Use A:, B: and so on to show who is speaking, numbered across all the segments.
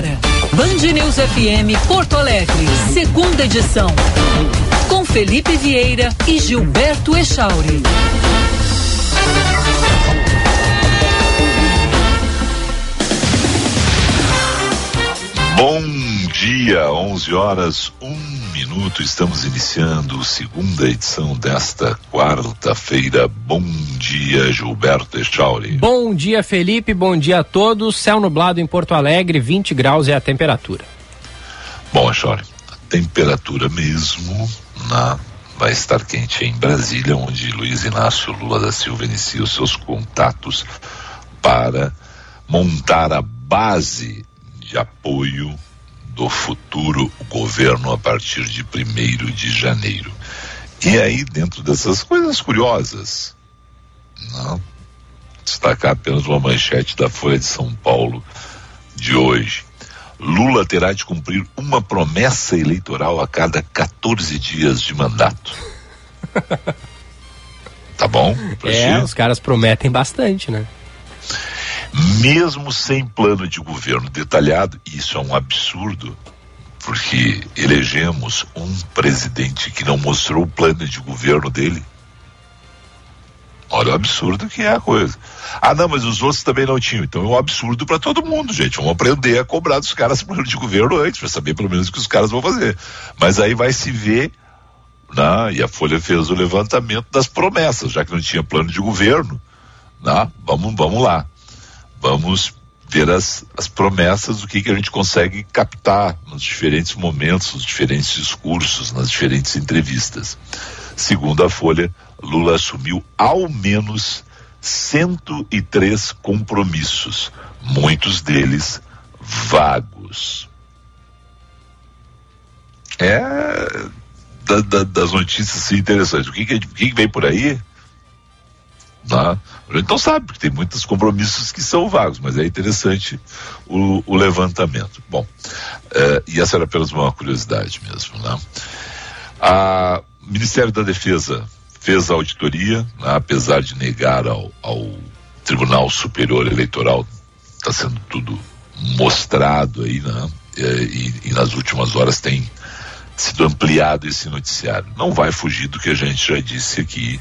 A: agora. Band News FM Porto Alegre, segunda edição. Com Felipe Vieira e Gilberto Echauri.
B: Bom dia, 11 horas, 1 minuto. Estamos iniciando a segunda edição desta quarta-feira. Bom dia, Gilberto Echauri.
C: Bom dia, Felipe. Bom dia a todos. Céu nublado em Porto Alegre, 20 graus é a temperatura.
B: Bom, Echauri, a temperatura mesmo na vai estar quente em Brasília, onde Luiz Inácio Lula da Silva inicia os seus contatos para montar a base de apoio do futuro governo a partir de 1 de janeiro. E aí, dentro dessas coisas curiosas, não, destacar apenas uma manchete da Folha de São Paulo de hoje. Lula terá de cumprir uma promessa eleitoral a cada 14 dias de mandato. tá bom?
C: É, os caras prometem bastante, né?
B: mesmo sem plano de governo detalhado, isso é um absurdo, porque elegemos um presidente que não mostrou o plano de governo dele. Olha o absurdo que é a coisa. Ah, não, mas os outros também não tinham. Então é um absurdo para todo mundo, gente. Vamos aprender a cobrar dos caras de governo antes, para saber pelo menos o que os caras vão fazer. Mas aí vai se ver, né? e a Folha fez o levantamento das promessas, já que não tinha plano de governo. Né? Vamos, vamos lá vamos ver as, as promessas do que, que a gente consegue captar nos diferentes momentos, nos diferentes discursos, nas diferentes entrevistas. Segundo a Folha, Lula assumiu ao menos 103 compromissos, muitos deles vagos. É da, da, das notícias assim, interessantes. O que, que, o que, vem por aí? Tá? A gente não sabe, porque tem muitos compromissos que são vagos, mas é interessante o, o levantamento. Bom, é, e essa era apenas uma curiosidade mesmo. Né? A, o Ministério da Defesa fez a auditoria, né, apesar de negar ao, ao Tribunal Superior Eleitoral, está sendo tudo mostrado aí, né? E, e, e, nas últimas horas tem sido ampliado esse noticiário. Não vai fugir do que a gente já disse aqui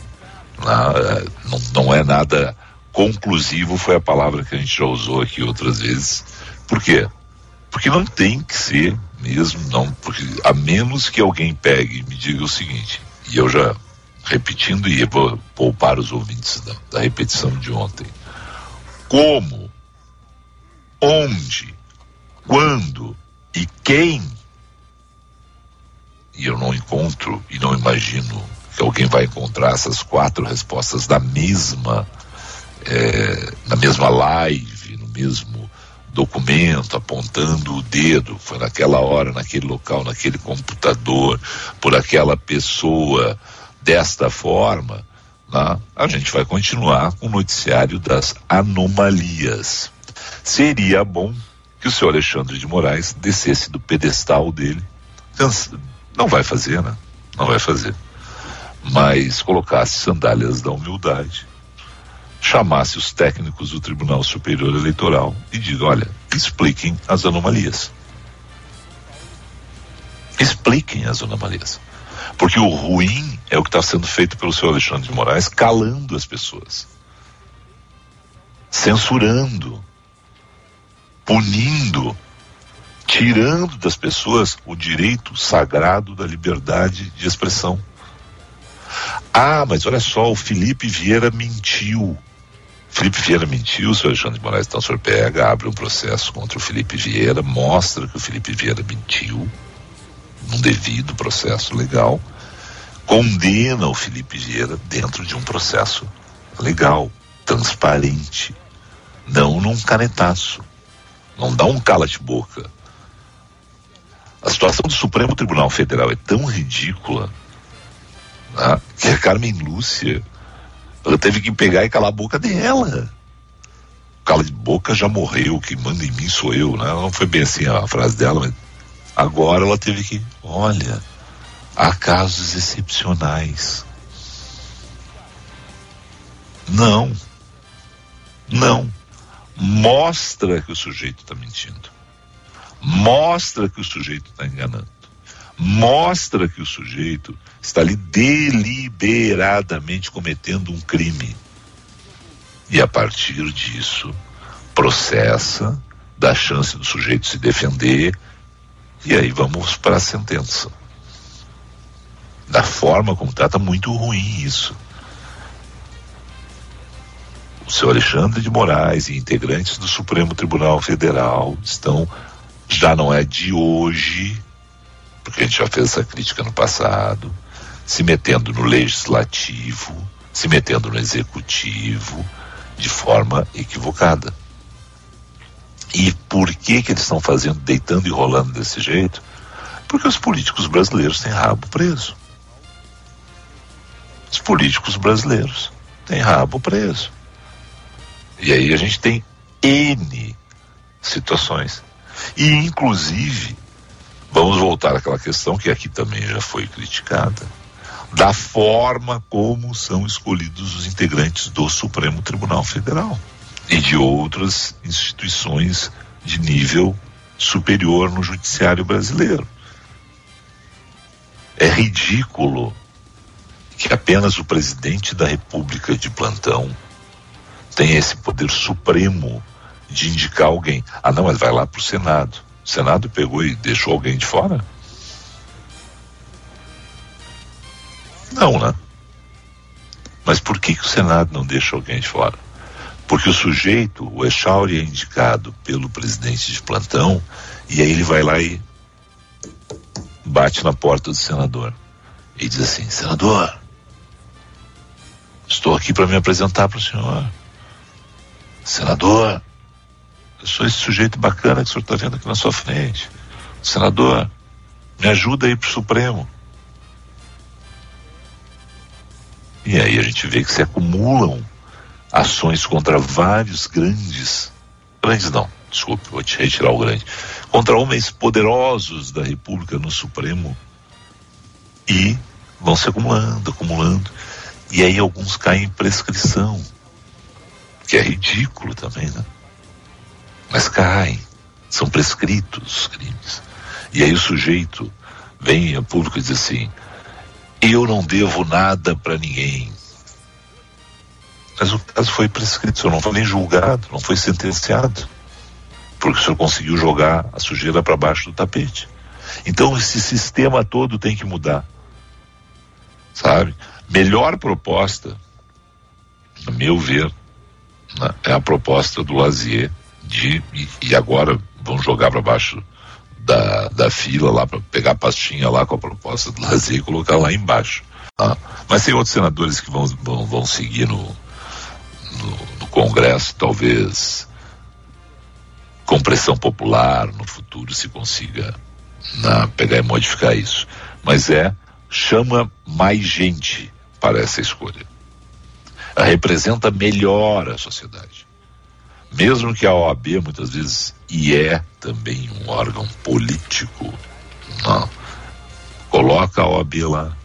B: é, não, não é nada conclusivo, foi a palavra que a gente já usou aqui outras vezes. Por quê? Porque não tem que ser mesmo, não, porque a menos que alguém pegue e me diga o seguinte, e eu já repetindo e vou poupar os ouvintes da, da repetição de ontem. Como, onde, quando e quem, e eu não encontro e não imagino que alguém vai encontrar essas quatro respostas na mesma, é, na mesma live, no mesmo documento, apontando o dedo, foi naquela hora, naquele local, naquele computador, por aquela pessoa, desta forma, né? a gente vai continuar com o noticiário das anomalias. Seria bom que o senhor Alexandre de Moraes descesse do pedestal dele. Não vai fazer, né? Não vai fazer mas colocasse sandálias da humildade, chamasse os técnicos do Tribunal Superior Eleitoral e diga: olha, expliquem as anomalias. Expliquem as anomalias. Porque o ruim é o que está sendo feito pelo senhor Alexandre de Moraes, calando as pessoas, censurando, punindo, tirando das pessoas o direito sagrado da liberdade de expressão. Ah, mas olha só, o Felipe Vieira mentiu. Felipe Vieira mentiu, o senhor Alexandre de Moraes, então o senhor pega, abre um processo contra o Felipe Vieira, mostra que o Felipe Vieira mentiu, num devido processo legal, condena o Felipe Vieira dentro de um processo legal, transparente, não num canetaço, não dá um cala-de-boca. A situação do Supremo Tribunal Federal é tão ridícula né? que a Carmen Lúcia, ela teve que pegar e calar a boca dela. Cala de boca já morreu, quem manda em mim sou eu, né? Não foi bem assim a frase dela, mas agora ela teve que, olha, há casos excepcionais. Não. Não. Mostra que o sujeito está mentindo. mostra que o sujeito está enganando, mostra que o sujeito está ali deliberadamente cometendo um crime. E a partir disso, processa, dá chance do sujeito se defender, e aí vamos para a sentença. Da forma como trata, muito ruim isso. O senhor Alexandre de Moraes e integrantes do Supremo Tribunal Federal estão, já não é de hoje, porque a gente já fez essa crítica no passado, se metendo no legislativo, se metendo no executivo de forma equivocada. E por que que eles estão fazendo, deitando e rolando desse jeito? Porque os políticos brasileiros têm rabo preso. Os políticos brasileiros têm rabo preso. E aí a gente tem N situações. E inclusive, vamos voltar àquela questão que aqui também já foi criticada da forma como são escolhidos os integrantes do Supremo Tribunal Federal e de outras instituições de nível superior no judiciário brasileiro. É ridículo que apenas o presidente da República de plantão tenha esse poder supremo de indicar alguém. Ah, não, ele vai lá para o Senado. O Senado pegou e deixou alguém de fora? Não, né? Mas por que, que o Senado não deixa alguém de fora? Porque o sujeito, o Echauri, é indicado pelo presidente de plantão e aí ele vai lá e bate na porta do senador e diz assim: Senador, estou aqui para me apresentar para o senhor. Senador, sou esse sujeito bacana que o senhor está vendo aqui na sua frente. Senador, me ajuda aí para o Supremo. E aí a gente vê que se acumulam ações contra vários grandes, grandes não, desculpe, vou te retirar o grande, contra homens poderosos da República no Supremo e vão se acumulando, acumulando, e aí alguns caem em prescrição, que é ridículo também, né? Mas caem, são prescritos os crimes. E aí o sujeito vem a público e diz assim: eu não devo nada para ninguém. Mas o caso foi prescrito, o senhor não foi nem julgado, não foi sentenciado, porque o senhor conseguiu jogar a sujeira para baixo do tapete. Então esse sistema todo tem que mudar. Sabe? Melhor proposta, a meu ver, né, é a proposta do Lazier de e, e agora vão jogar para baixo da, da fila lá para pegar a pastinha lá com a proposta do lazer e colocar lá embaixo. Tá? Mas tem outros senadores que vão, vão, vão seguir no, no, no Congresso, talvez com pressão popular no futuro se consiga na, pegar e modificar isso. Mas é, chama mais gente para essa escolha. Representa melhor a sociedade. Mesmo que a OAB muitas vezes e é também um órgão político, não. coloca a OAB lá,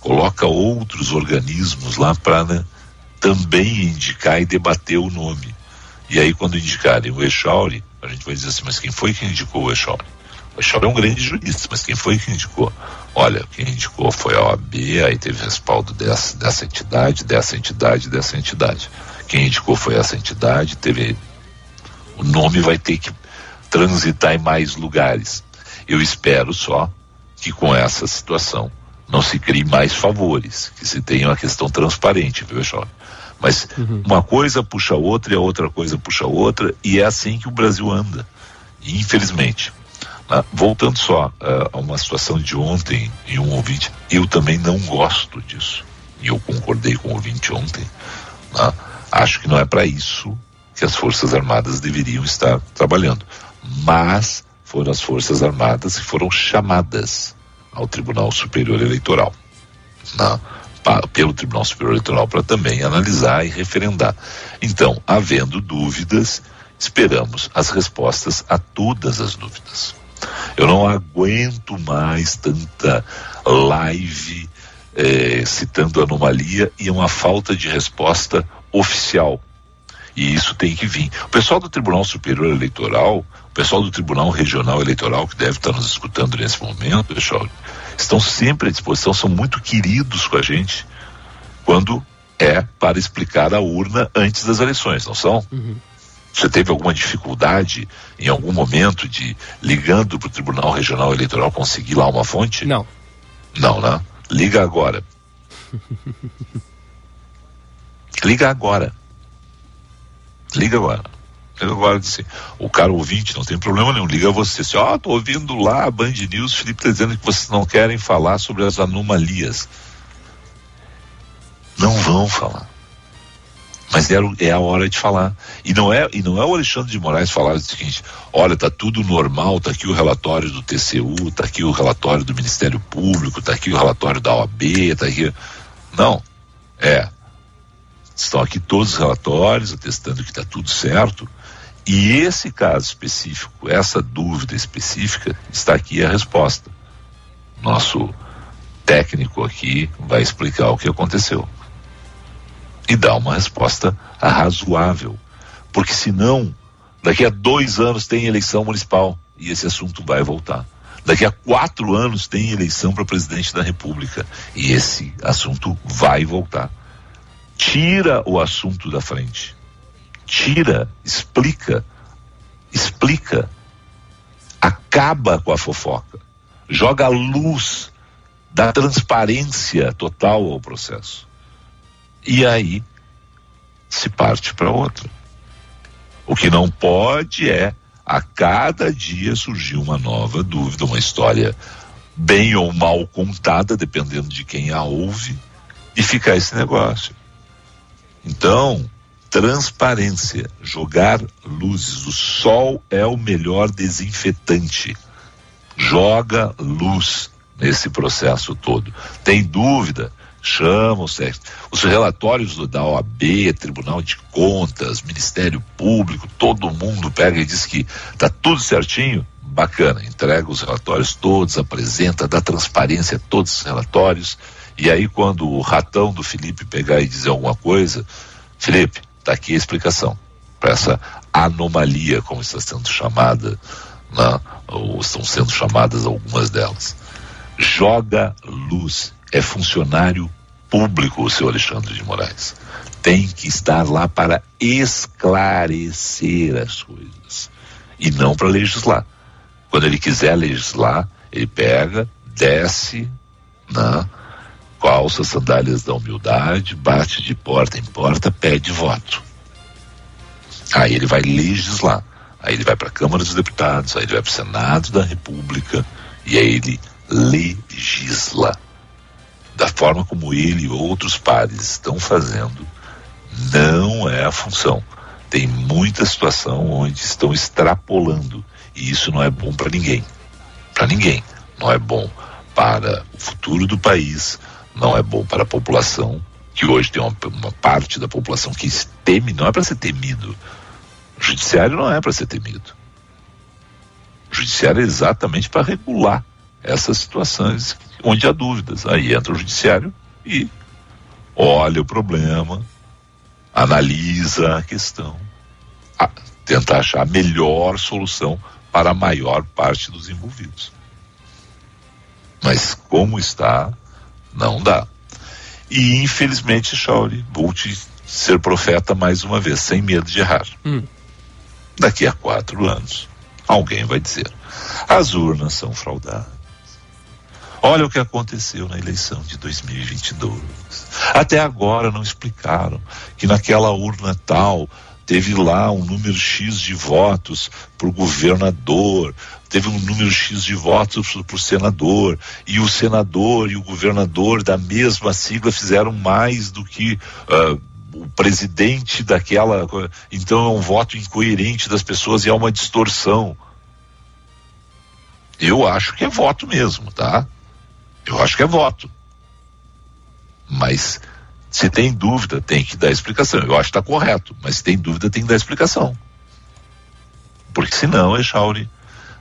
B: coloca outros organismos lá para né, também indicar e debater o nome. E aí quando indicarem o Echauri, a gente vai dizer assim, mas quem foi que indicou o Echauri? O Echauri é um grande jurista, mas quem foi que indicou? Olha, quem indicou foi a OAB, aí teve respaldo dessa, dessa entidade, dessa entidade, dessa entidade. Quem indicou foi essa entidade, teve o nome vai ter que transitar em mais lugares. Eu espero só que com essa situação não se crie mais favores, que se tenha uma questão transparente, viu, Jorge? Mas uhum. uma coisa puxa a outra e a outra coisa puxa a outra, e é assim que o Brasil anda. E, infelizmente. Né? Voltando só uh, a uma situação de ontem em um ouvinte, eu também não gosto disso. E eu concordei com o ouvinte ontem. Né? Acho que não é para isso que as Forças Armadas deveriam estar trabalhando. Mas foram as Forças Armadas que foram chamadas ao Tribunal Superior Eleitoral, na, pa, pelo Tribunal Superior Eleitoral, para também analisar e referendar. Então, havendo dúvidas, esperamos as respostas a todas as dúvidas. Eu não aguento mais tanta live eh, citando anomalia e uma falta de resposta oficial. E isso tem que vir. O pessoal do Tribunal Superior Eleitoral, o pessoal do Tribunal Regional Eleitoral, que deve estar nos escutando nesse momento, pessoal, estão sempre à disposição, são muito queridos com a gente quando é para explicar a urna antes das eleições, não são? Uhum. Você teve alguma dificuldade em algum momento de ligando para o Tribunal Regional Eleitoral conseguir lá uma fonte?
C: Não.
B: Não, né? Liga agora. Liga agora. Liga agora. Liga agora assim. O cara ouvinte não tem problema nenhum. Liga você. Ó, oh, tô ouvindo lá a Band News, Felipe tá dizendo que vocês não querem falar sobre as anomalias. Não vão falar. Mas é, é a hora de falar. E não é, e não é o Alexandre de Moraes falar o seguinte: olha, tá tudo normal, tá aqui o relatório do TCU, tá aqui o relatório do Ministério Público, tá aqui o relatório da OAB, tá aqui. Não. É. Estão aqui todos os relatórios atestando que está tudo certo. E esse caso específico, essa dúvida específica, está aqui a resposta. Nosso técnico aqui vai explicar o que aconteceu e dar uma resposta razoável. Porque senão, daqui a dois anos tem eleição municipal e esse assunto vai voltar. Daqui a quatro anos tem eleição para presidente da República e esse assunto vai voltar. Tira o assunto da frente. Tira, explica, explica. Acaba com a fofoca. Joga a luz da transparência total ao processo. E aí se parte para outra. O que não pode é a cada dia surgir uma nova dúvida, uma história bem ou mal contada, dependendo de quem a ouve, e ficar esse negócio. Então, transparência, jogar luzes. O sol é o melhor desinfetante. Joga luz nesse processo todo. Tem dúvida? Chama o sexo. Os relatórios do, da OAB, Tribunal de Contas, Ministério Público, todo mundo pega e diz que tá tudo certinho. Bacana, entrega os relatórios todos, apresenta, dá transparência a todos os relatórios. E aí, quando o ratão do Felipe pegar e dizer alguma coisa, Felipe, tá aqui a explicação para essa anomalia, como está sendo chamada, né? ou estão sendo chamadas algumas delas. Joga luz é funcionário público, o seu Alexandre de Moraes. Tem que estar lá para esclarecer as coisas e não para legislar. Quando ele quiser legislar, ele pega, desce, né? Calça sandálias da humildade, bate de porta em porta, pede voto. Aí ele vai legislar. Aí ele vai para a Câmara dos Deputados, aí ele vai para o Senado da República e aí ele legisla da forma como ele e outros pares estão fazendo, não é a função. Tem muita situação onde estão extrapolando e isso não é bom para ninguém. Para ninguém. Não é bom para o futuro do país, não é bom para a população, que hoje tem uma, uma parte da população que teme, não é para ser temido. O judiciário não é para ser temido. O judiciário é exatamente para regular essas situações onde há dúvidas. Aí entra o judiciário e olha o problema, analisa a questão, a, tenta achar a melhor solução para a maior parte dos envolvidos. Mas como está, não dá. E infelizmente, Shauri, vou te ser profeta mais uma vez, sem medo de errar. Hum. Daqui a quatro anos, alguém vai dizer: as urnas são fraudadas. Olha o que aconteceu na eleição de 2022. Até agora não explicaram que naquela urna tal teve lá um número X de votos para o governador, teve um número X de votos o senador, e o senador e o governador da mesma sigla fizeram mais do que uh, o presidente daquela. Então é um voto incoerente das pessoas e é uma distorção. Eu acho que é voto mesmo, tá? Eu acho que é voto. Mas se tem dúvida, tem que dar explicação. Eu acho que está correto, mas se tem dúvida, tem que dar explicação. Porque senão, Echauri,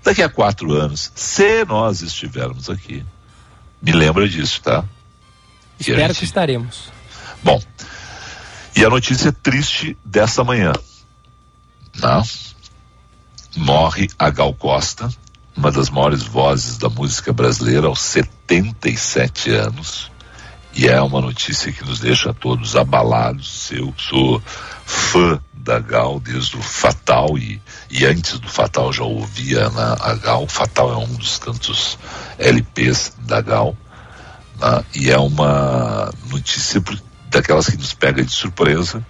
B: daqui a quatro anos, se nós estivermos aqui, me lembra disso, tá?
C: Espero gente... que estaremos.
B: Bom, E a notícia triste dessa manhã. Né? Morre a Gal Costa, uma das maiores vozes da música brasileira aos 77 anos. E é uma notícia que nos deixa todos abalados. Eu sou fã da Gal desde o Fatal e, e antes do Fatal já ouvia na, a Gal. Fatal é um dos tantos LPs da Gal. Né? E é uma notícia daquelas que nos pega de surpresa.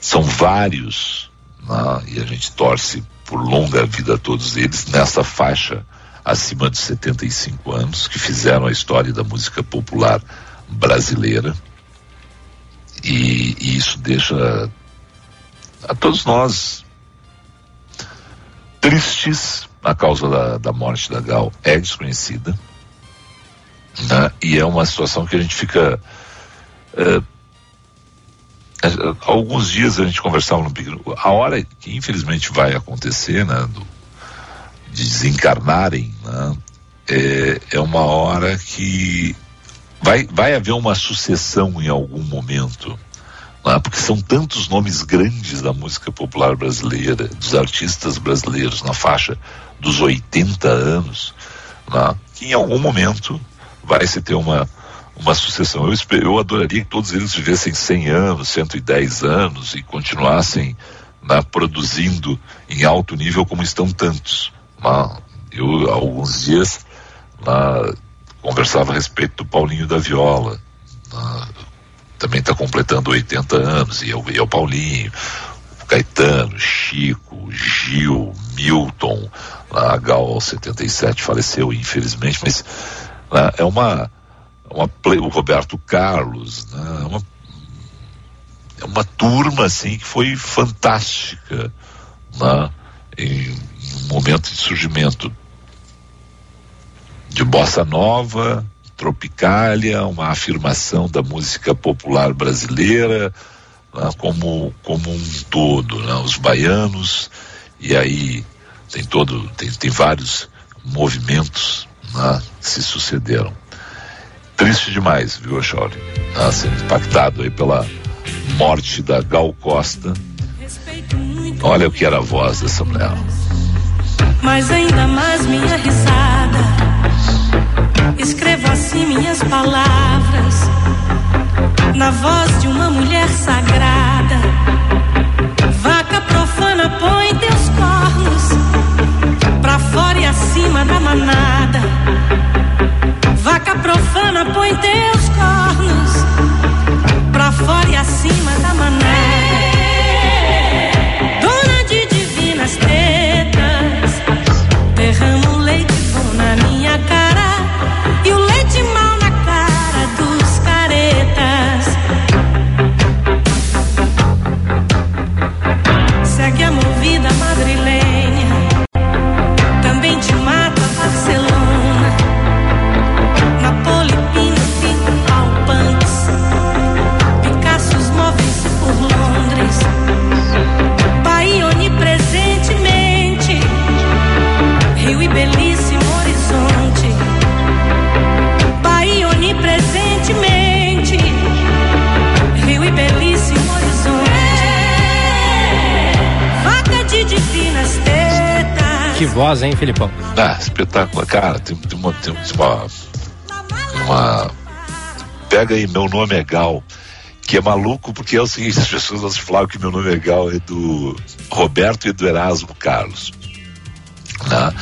B: São vários, né? e a gente torce por longa vida a todos eles nessa faixa acima de 75 anos que fizeram a história da música popular brasileira. E, e isso deixa a todos nós tristes. A causa da, da morte da Gal é desconhecida. Né? E é uma situação que a gente fica. É, alguns dias a gente conversava no. A hora que infelizmente vai acontecer, né? Do, de desencarnarem, né, é, é uma hora que vai, vai haver uma sucessão em algum momento. Né, porque são tantos nomes grandes da música popular brasileira, dos artistas brasileiros na faixa dos 80 anos, né, que em algum momento vai se ter uma, uma sucessão. Eu, eu adoraria que todos eles vivessem 100 anos, 110 anos e continuassem né, produzindo em alto nível como estão tantos. Lá, eu, há alguns dias, lá, conversava a respeito do Paulinho da Viola. Também está completando 80 anos, e é, o, e é o Paulinho, o Caetano, Chico, Gil, Milton, a Gal 77 faleceu, infelizmente, mas lá, é uma, uma o Roberto Carlos, né, é uma, é uma turma assim que foi fantástica né, em, um momento de surgimento de bossa nova, tropicália, uma afirmação da música popular brasileira né, como, como um todo, né, os baianos, e aí tem todo, tem, tem vários movimentos né, que se sucederam. Triste demais, viu, Chauri? Né, sendo impactado aí pela morte da Gal Costa. Olha o que era a voz dessa mulher
D: mas ainda mais minha risada. Escrevo assim minhas palavras, na voz de uma mulher sagrada. Vaca profana, põe teus cornos pra fora e acima da manada. Vaca profana, põe teus cornos pra fora e acima da manada.
C: Que voz, hein, Filipão?
B: Ah, espetáculo. Cara, tem, tem, uma, tem uma, uma. Pega aí, meu nome é Gal. Que é maluco porque é o seguinte: as pessoas falavam que meu nome é Gal é do Roberto e do Erasmo Carlos. Né?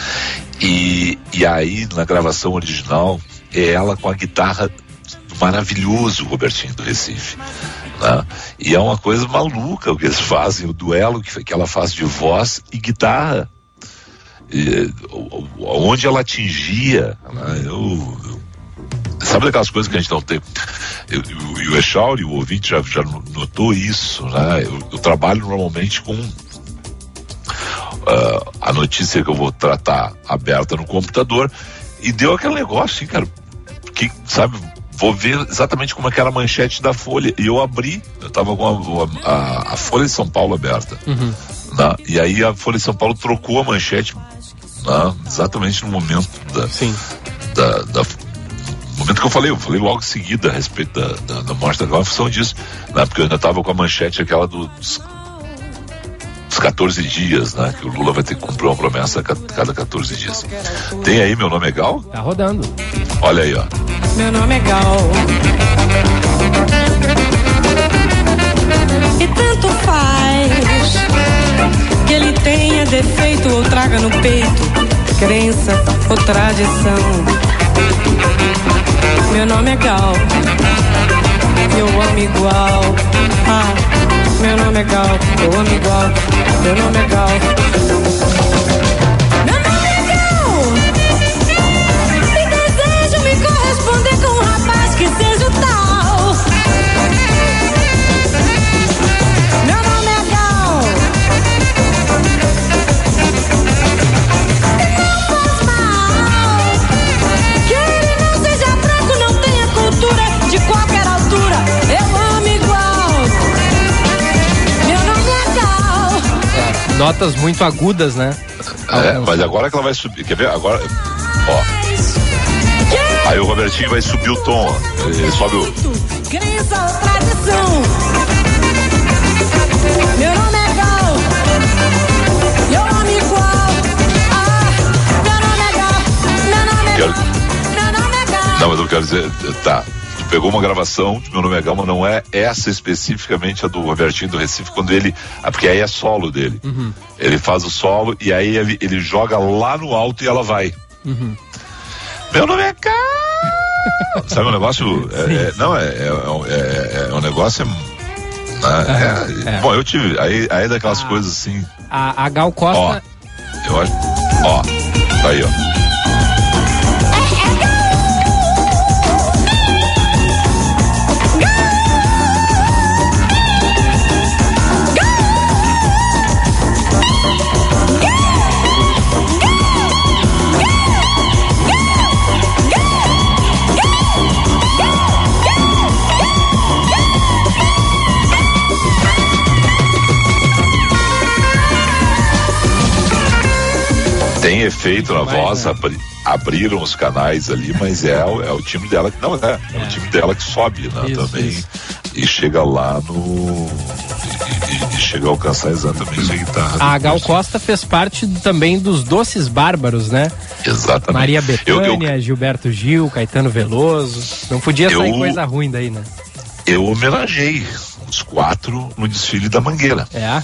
B: E, e aí, na gravação original, é ela com a guitarra do maravilhoso Robertinho do Recife. Né? E é uma coisa maluca o que eles fazem, o duelo que, que ela faz de voz e guitarra e, onde ela atingia, né, eu, eu, sabe daquelas coisas que a gente não tem. Eu, eu, e o Echauri, o ouvinte, já, já notou isso, né? Eu, eu trabalho normalmente com uh, a notícia que eu vou tratar aberta no computador e deu aquele negócio, assim, cara, que, sabe, vou ver exatamente como é que era a manchete da Folha. E eu abri, eu tava com a, a, a Folha de São Paulo aberta. Uhum. Né? E aí a Folha de São Paulo trocou a manchete né? exatamente no momento da,
C: Sim.
B: Da, da, momento que eu falei, eu falei logo em seguida a respeito da, da, da morte da Gal em função disso, né? Porque eu ainda tava com a manchete aquela do, dos, dos 14 dias, né? Que o Lula vai ter que cumprir uma promessa a cada 14 dias. Tem aí, meu nome é Gal?
C: Tá rodando.
B: Olha aí, ó.
D: Meu nome é Gal. E tanto faz que ele tenha defeito ou traga no peito crença ou tradição. Meu nome é Gal, eu amo igual. Ah, meu nome é Gal, eu amo igual. Meu nome é Gal.
C: Notas muito agudas, né?
B: É, mas agora que ela vai subir. Quer ver? Agora. Ó. Aí o Robertinho vai subir o tom, ó. Ele sobe o.
D: Meu nome é Gal. Igual. Ah, meu nome é Gal. Meu nome é
B: Quero-
D: Gal. Meu nome é Gal.
B: Não, mas eu quero dizer, tá. Pegou uma gravação de Meu Nome é Gal, mas não é essa especificamente a do Robertinho do Recife, quando ele. Ah, porque aí é solo dele. Ele faz o solo e aí ele, ele joga lá no alto e ela vai. Meu nome é Gal! Sabe um negócio? É, é- não, é, é, é, é um negócio. É, é-
C: é.
B: Bom, eu tive. Aí, aí é daquelas coisas assim.
C: A, a Gal
B: Ó,
C: Costa.
B: eu acho. Ó, tá aí, ó. Tem efeito na
C: Mas,
B: voz,
C: né?
B: abri- abriram os canais ali, mas é, o- é o time dela que não é, é, o time dela que sobe, né,
C: Isso,
B: também
C: isso.
B: e chega lá no e, e- e chega a alcançar exatamente a guitarra.
C: A Gal. Costa fez parte também dos Doces Bárbaros, né?
B: Exatamente.
C: Maria
B: Eu- eu-
C: Bethânia, Gilberto Gil, Caetano Veloso. Não podia sair
B: Eu-
C: coisa ruim daí, né?
B: eu homenageei os quatro no desfile da Mangueira.
C: É.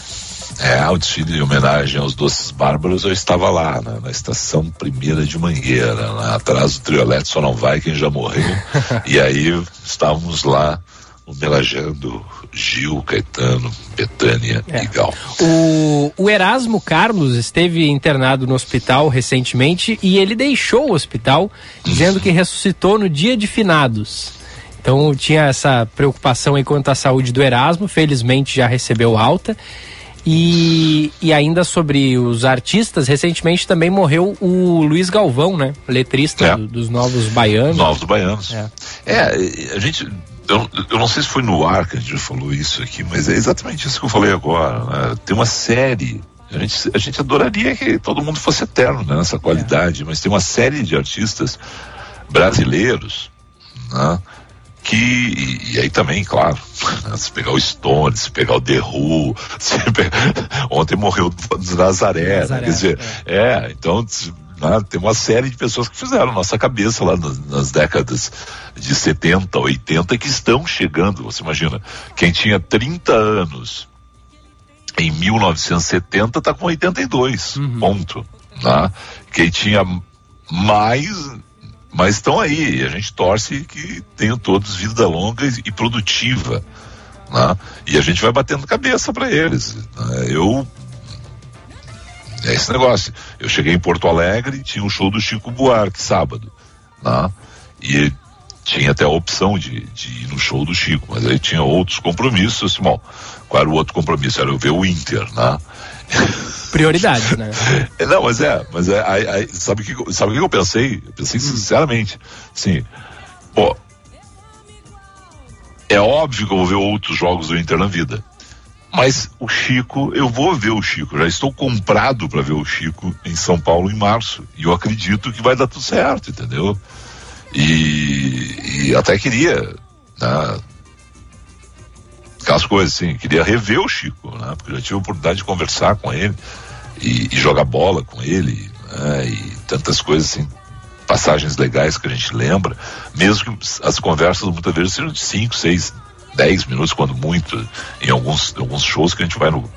B: É, o desfile em homenagem aos Doces Bárbaros, eu estava lá, né, na estação primeira de Mangueira, lá atrás do Triolete Só Não Vai Quem Já Morreu. e aí estávamos lá homenageando Gil, Caetano, Betânia
C: É.
B: e Gal.
C: O, o Erasmo Carlos esteve internado no hospital recentemente e ele deixou o hospital dizendo que ressuscitou no dia de finados. Então tinha essa preocupação aí quanto à saúde do Erasmo, felizmente já recebeu alta. E, e ainda sobre os artistas, recentemente também morreu o Luiz Galvão, né? Letrista
B: É.
C: do- dos Novos Baianos.
B: Novos Baianos.
C: É.
B: É, a gente. Eu, eu não sei se foi no ar que a gente falou isso aqui, mas é exatamente isso que eu falei agora. né? Tem uma série. A gente, a gente adoraria que todo mundo fosse eterno né, nessa qualidade, mas tem uma série de artistas brasileiros né, que. E, aí também, claro, se pegar o Stone, se pegar o The Who, se pe- ontem morreu o Nazaré, né,
C: Nazaré,
B: quer dizer, é, então né, tem uma série de pessoas que fizeram nossa cabeça lá nas, nas décadas de 70, 80 que estão chegando. Você imagina, quem tinha 30 anos em 1970 está com 82, ponto. Né? Quem tinha mais, mas estão aí. E a gente torce que tenham todos vida longa e, e produtiva. Né? E a gente vai batendo cabeça para eles. né? Eu é esse negócio. Eu cheguei em Porto Alegre, tinha um show do Chico Buarque sábado, né? E tinha até a opção de, de ir no show do Chico, mas aí tinha outros compromissos. Assim, bom, qual era o outro compromisso? Era eu ver o Inter, né?
C: Prioridades, né?
B: Não, mas é, mas é, aí, aí, sabe o que, eu- sabe que eu pensei? Eu pensei sinceramente, assim, pô, é óbvio que eu vou ver outros jogos do Inter na vida. Mas o Chico, eu vou ver o Chico, já estou comprado para ver o Chico em São Paulo em março. E eu acredito que vai dar tudo certo, entendeu? E, e até queria, né, aquelas coisas assim, queria rever o Chico, né, porque eu já tive a oportunidade de conversar com ele e, e jogar bola com ele, né, e tantas coisas assim, passagens legais que a gente lembra, mesmo que as conversas muitas vezes sejam de 5, 6, 10 minutos, quando muito, em alguns, alguns shows que a gente vai no,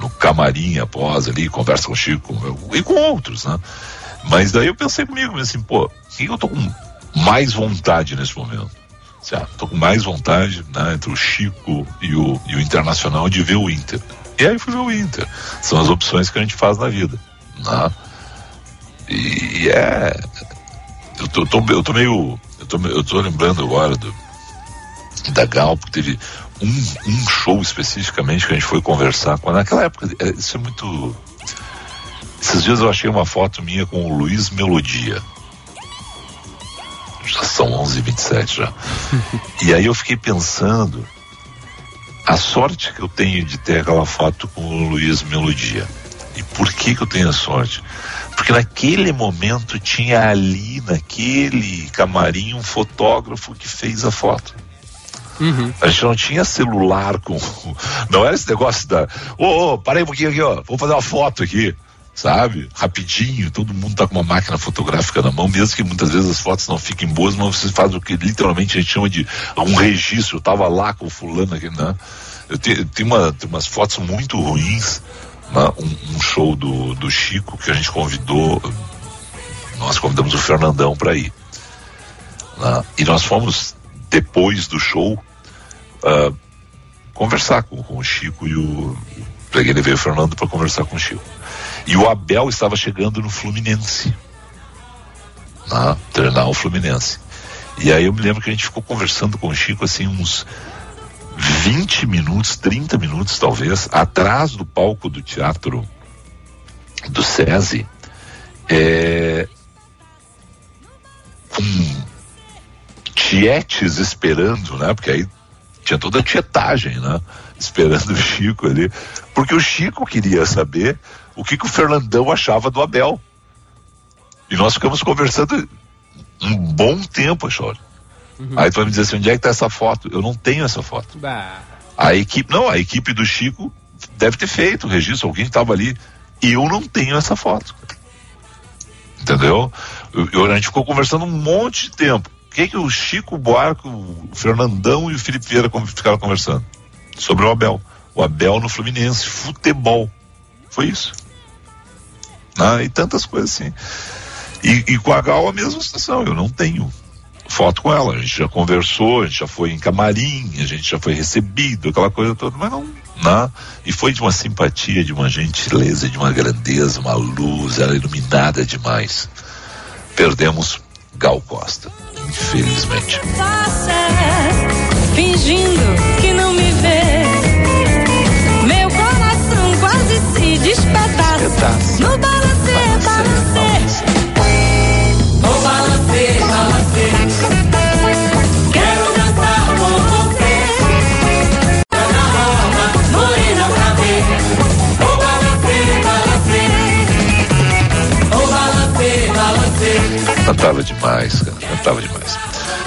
B: no camarim após ali, conversa com o Chico e com outros, né? Mas daí eu pensei comigo, assim, pô, o que eu tô com mais vontade nesse momento? Certo? Tô com mais vontade, né, entre o Chico e o, e o Internacional de ver o Inter. E aí fui ver o Inter. São as opções que a gente faz na vida, né? E, é... Eu tô, tô, eu tô meio... Eu tô, eu tô lembrando agora do, da Gal, porque teve um, um show especificamente que a gente foi conversar com. Naquela época, é, isso é muito. Esses dias eu achei uma foto minha com o Luiz Melodia. Já são 11h27 já. e aí eu fiquei pensando a sorte que eu tenho de ter aquela foto com o Luiz Melodia. E por que que eu tenho a sorte? Porque naquele momento tinha ali, naquele camarim, um fotógrafo que fez a foto. Uhum. A gente não tinha celular com. Não era esse negócio da. Ô, ô, oh, parei um pouquinho aqui, ó. Vamos fazer uma foto aqui. Sabe? Rapidinho, todo mundo tá com uma máquina fotográfica na mão, mesmo que muitas vezes as fotos não fiquem boas, mas você faz o que literalmente a gente chama de um registro. Eu tava lá com o fulano aqui, né? Eu tenho, tenho, uma, tenho umas fotos muito ruins, né? um, um, show do, do Chico que a gente convidou, nós convidamos o Fernandão para ir. Né? E nós fomos depois do show uh, conversar com, com, o Chico e o. Peguei levei o Fernando para conversar com o Chico. E o Abel estava chegando no Fluminense. Na, treinar o Fluminense. E aí eu me lembro que a gente ficou conversando com o Chico assim uns 20 minutos, 30 minutos talvez, atrás do palco do teatro do SESI, é, com tietes esperando, né? Porque aí tinha toda a tietagem, né? Esperando o Chico ali. Porque o Chico queria saber o que, que o Fernandão achava do Abel. E nós ficamos conversando um bom tempo, Chore. Uhum. Aí tu vai me dizer assim, onde é que tá essa foto? Eu não tenho essa foto. Bah. A equipe, não, a equipe do Chico deve ter feito o registro, alguém estava ali. E eu não tenho essa foto. Entendeu? Eu, eu, a gente ficou conversando um monte de tempo que, que o Chico Buarque, o Fernandão e o Felipe Vieira ficaram conversando? Sobre o Abel. O Abel no Fluminense, futebol. Foi isso. Ah, e tantas coisas assim. E, e com a Gal a mesma situação. Eu não tenho foto com ela. A gente já conversou, a gente já foi em camarim, a gente já foi recebido, aquela coisa toda, mas não. não. E foi de uma simpatia, de uma gentileza, de uma grandeza, uma luz, ela iluminada demais. Perdemos Gal Costa infelizmente.
D: Fingindo que não me vê. Meu coração quase se despedaça. No balancê, balancê. No balancê, balancê.
B: Cantava demais, cara. Cantava demais.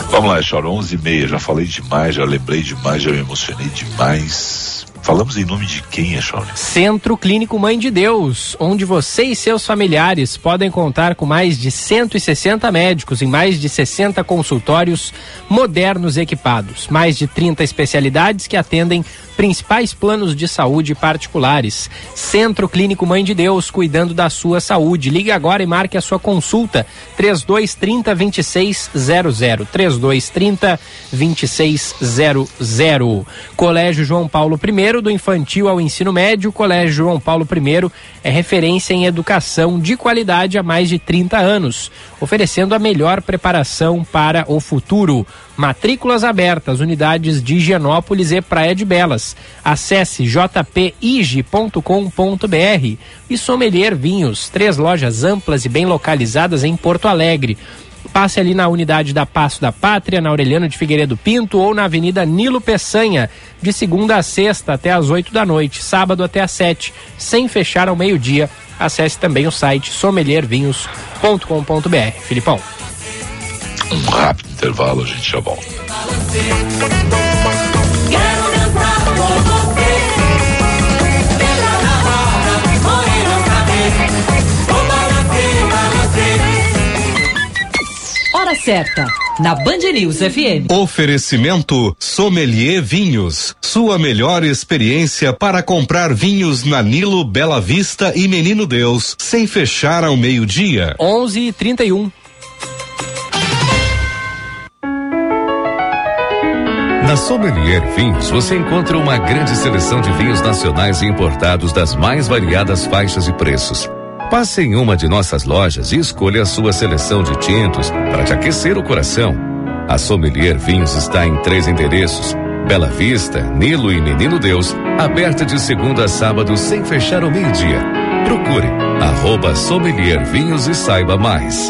B: Vamos lá, Choro, 11 e meia. Já falei demais, já lembrei demais, já me emocionei demais. Falamos em nome de quem, Echone?
C: Centro Clínico Mãe de Deus, onde você e seus familiares podem contar com mais de 160 médicos em mais de 60 consultórios modernos equipados, mais de 30 especialidades que atendem principais planos de saúde particulares. Centro Clínico Mãe de Deus, cuidando da sua saúde. Ligue agora e marque a sua consulta. 3230 2600. 3230 2600. Colégio João Paulo I, do infantil ao ensino médio, Colégio João Paulo I é referência em educação de qualidade há mais de 30 anos, oferecendo a melhor preparação para o futuro. Matrículas abertas, unidades de Higienópolis e Praia de Belas. Acesse jpige.com.br e Sommelier Vinhos, três lojas amplas e bem localizadas em Porto Alegre. Passe ali na unidade da Passo da Pátria, na Aureliano de Figueiredo Pinto ou na Avenida Nilo Peçanha, de segunda a sexta até às 8 da noite, sábado até às 7, sem fechar ao meio-dia. Acesse também o site sommeliervinhos.com.br. Filipão.
B: Um rápido intervalo, a gente já volta.
A: Certa, na Band News FM.
E: Oferecimento Sommelier Vinhos. Sua melhor experiência para comprar vinhos na Nilo, Bela Vista e Menino Deus, sem fechar ao meio-dia.
C: 11 e 31
F: Na Sommelier Vinhos você encontra uma grande seleção de vinhos nacionais e importados das mais variadas faixas e preços. Passe em uma de nossas lojas e escolha a sua seleção de tintos para te aquecer o coração. A Sommelier Vinhos está em três endereços: Bela Vista, Nilo e Menino Deus, aberta de segunda a sábado sem fechar ao meio-dia. Procure arroba Sommelier Vinhos e saiba mais.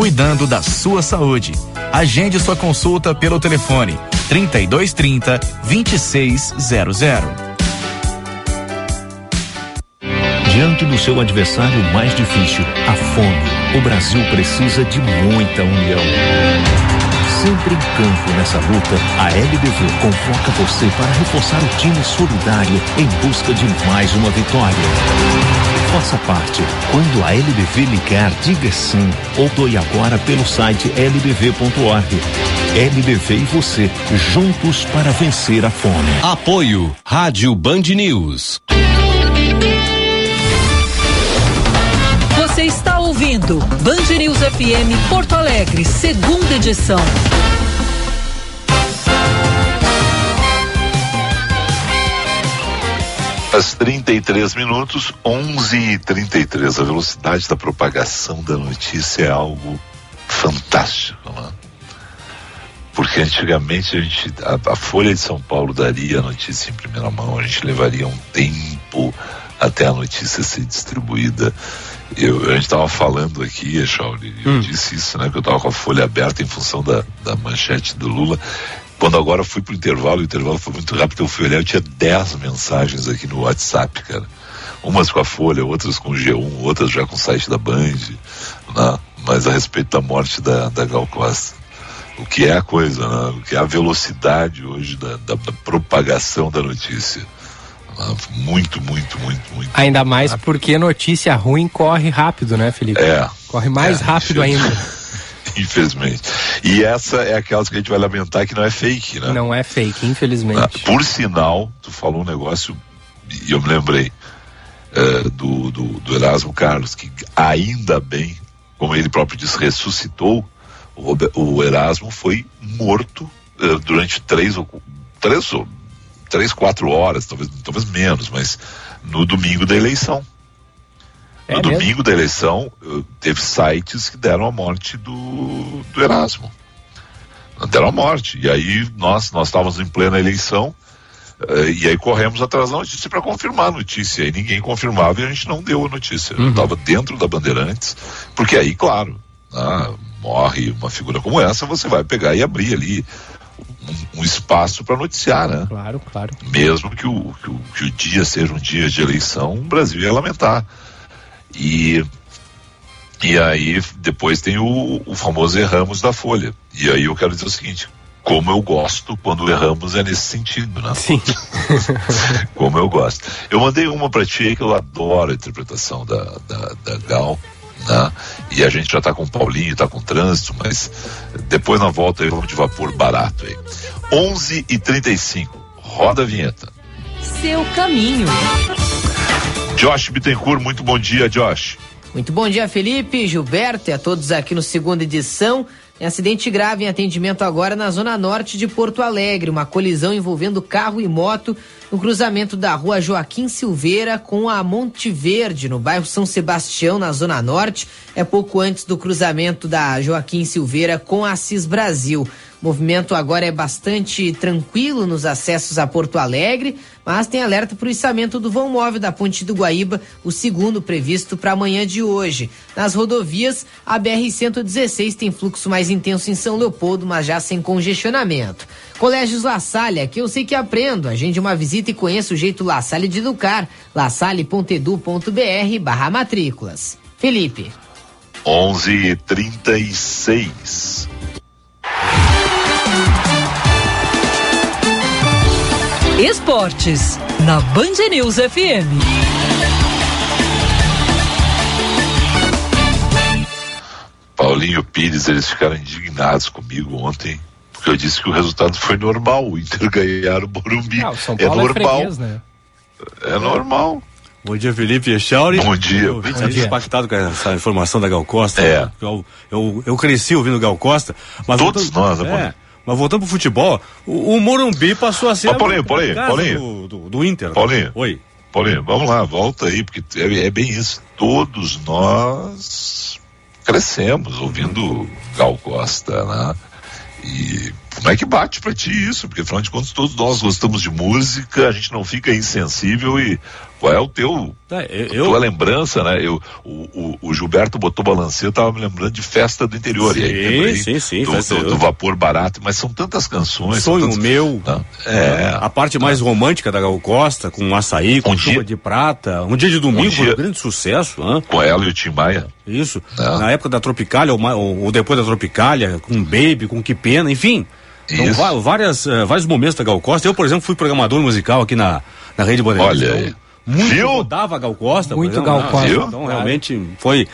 G: cuidando da sua saúde. Agende sua consulta pelo telefone 3230 2600.
H: Diante do seu adversário mais difícil, a fome, o Brasil precisa de muita união. Sempre em campo nessa luta, a LBV convoca você para reforçar o time solidário em busca de mais uma vitória. Faça parte. Quando a LBV ligar, diga sim ou doe agora pelo site lbv.org. LBV e você, juntos para vencer a fome.
E: Apoio Rádio Band News.
A: Você está ouvindo Band News FM Porto Alegre, segunda edição.
B: Às 33 minutos, 11 e 33 A velocidade da propagação da notícia é algo fantástico, né? Porque antigamente a, gente, a, a Folha de São Paulo daria a notícia em primeira mão, a gente levaria um tempo até a notícia ser distribuída. Eu, a gente estava falando aqui, Shauli, eu hum. disse isso, né? Que eu estava com a folha aberta em função da, da manchete do Lula. Quando agora fui pro intervalo, o intervalo foi muito rápido, eu fui olhar, eu tinha 10 mensagens aqui no WhatsApp, cara. Umas com a Folha, outras com o G1, outras já com o site da Band, né? mas a respeito da morte da, da Gal Costa. O que é a coisa, né? O que é a velocidade hoje da, da, da propagação da notícia. Né? Muito, muito, muito, muito.
C: Ainda mais rápido. porque notícia ruim corre rápido, né, Felipe?
B: É.
C: Corre mais
B: é,
C: rápido ainda.
B: infelizmente. E essa é aquela que a gente vai lamentar que não é fake, né?
C: Não é fake, infelizmente. Ah,
B: por sinal, tu falou um negócio e eu me lembrei uh, do, do, do, Erasmo Carlos, que ainda bem, como ele próprio disse, ressuscitou. O, o Erasmo foi morto uh, durante três ou três ou três, quatro horas, talvez, talvez menos, mas no domingo da eleição. É no mesmo? domingo da eleição, teve sites que deram a morte do, do Erasmo. Deram a morte. E aí nós, nós estávamos em plena eleição, uh, e aí corremos atrás da notícia para confirmar a notícia. E ninguém confirmava e a gente não deu a notícia. Uhum. Estava dentro da Bandeirantes, porque aí, claro, ah, morre uma figura como essa, você vai pegar e abrir ali um, um espaço para noticiar, né?
C: Claro, claro.
B: Mesmo que o, que o, que o dia seja um dia de eleição, o Brasil ia lamentar. E, e aí depois tem o, o famoso erramos da Folha. E aí eu quero dizer o seguinte, como eu gosto quando erramos é nesse sentido, né?
C: Sim.
B: como eu gosto. Eu mandei uma para ti que eu adoro a interpretação da, da, da Gal, né? E a gente já tá com o Paulinho, tá com trânsito, mas depois na volta aí vamos de vapor barato aí. 11 e 35 roda a vinheta.
A: Seu caminho.
B: Josh Bittencourt, muito bom dia, Josh.
I: Muito bom dia, Felipe, Gilberto e a todos aqui no segunda edição. Tem acidente grave em atendimento agora na zona norte de Porto Alegre. Uma colisão envolvendo carro e moto no cruzamento da rua Joaquim Silveira com a Monte Verde, no bairro São Sebastião, na zona norte. É pouco antes do cruzamento da Joaquim Silveira com a Assis Brasil. O movimento agora é bastante tranquilo nos acessos a Porto Alegre, mas tem alerta para o içamento do vão móvel da Ponte do Guaíba, o segundo previsto para amanhã de hoje. Nas rodovias, a BR-116 tem fluxo mais intenso em São Leopoldo, mas já sem congestionamento. Colégios La Salle, aqui eu sei que aprendo. Agende uma visita e conheça o jeito La Salle de educar. lasalle.edu.br barra matrículas. Felipe.
B: 11:36.
A: Esportes, na Band News FM.
B: Paulinho Pires, eles ficaram indignados comigo ontem, porque eu disse que o resultado foi normal. O Inter ganhar o Morumbi.
C: Ah, o São
B: é
C: Paulo é,
B: normal.
C: freguês, né?
B: É normal.
J: Bom dia, Felipe Echauri.
B: Bom dia.
J: Eu vi
C: dia.
J: impactado com essa informação da Gal Costa.
B: É.
J: Eu, eu, eu cresci ouvindo Gal Costa. Mas
B: Todos nós, né,
J: é? Mas voltando pro futebol, o, o Morumbi passou a ser a-
B: Paulinho, Paulinho, Paulinho.
J: Do, do, do Inter.
B: Paulinho.
J: Oi.
B: Paulinho, vamos lá, volta aí, porque é, é bem isso. Todos nós crescemos ouvindo Gal Costa, né? E como é que bate pra ti isso? Porque afinal de contas todos nós gostamos de música, a gente não fica insensível e qual é o teu
J: Tá, eu,
B: tua
J: eu,
B: lembrança, né? Eu, o, o, o Gilberto botou balancê, eu tava me lembrando de festa do interior. e aí
J: Sim,
B: lembrei
J: sim, sim,
B: Do, do-
J: do-
B: vapor barato, mas são tantas canções.
J: sonho
B: tantos-
J: meu.
B: Não, É.
J: A parte mais romântica da Gal Costa, com açaí, com
B: Um
J: chuva
B: dia-
J: de prata. Um dia de domingo
B: Um dia-
J: foi um grande sucesso. hã?
B: Com ela e o Tim Maia.
J: Isso.
B: Não.
J: Na época da Tropicália, ou- ou depois da Tropicália, com Baby, com Que Pena, enfim. Então,
B: Isso.
J: várias, eh, vários momentos da Gal Costa. Eu, por exemplo, fui programador musical aqui na, na Rede Bandeirantes.
B: Olha
J: então,
B: aí.
J: Muito
B: Viu?
J: rodava a Gal Costa.
C: Muito
J: exemplo,
C: Gal
J: né?
C: Costa.
B: Viu?
J: Então, realmente, foi...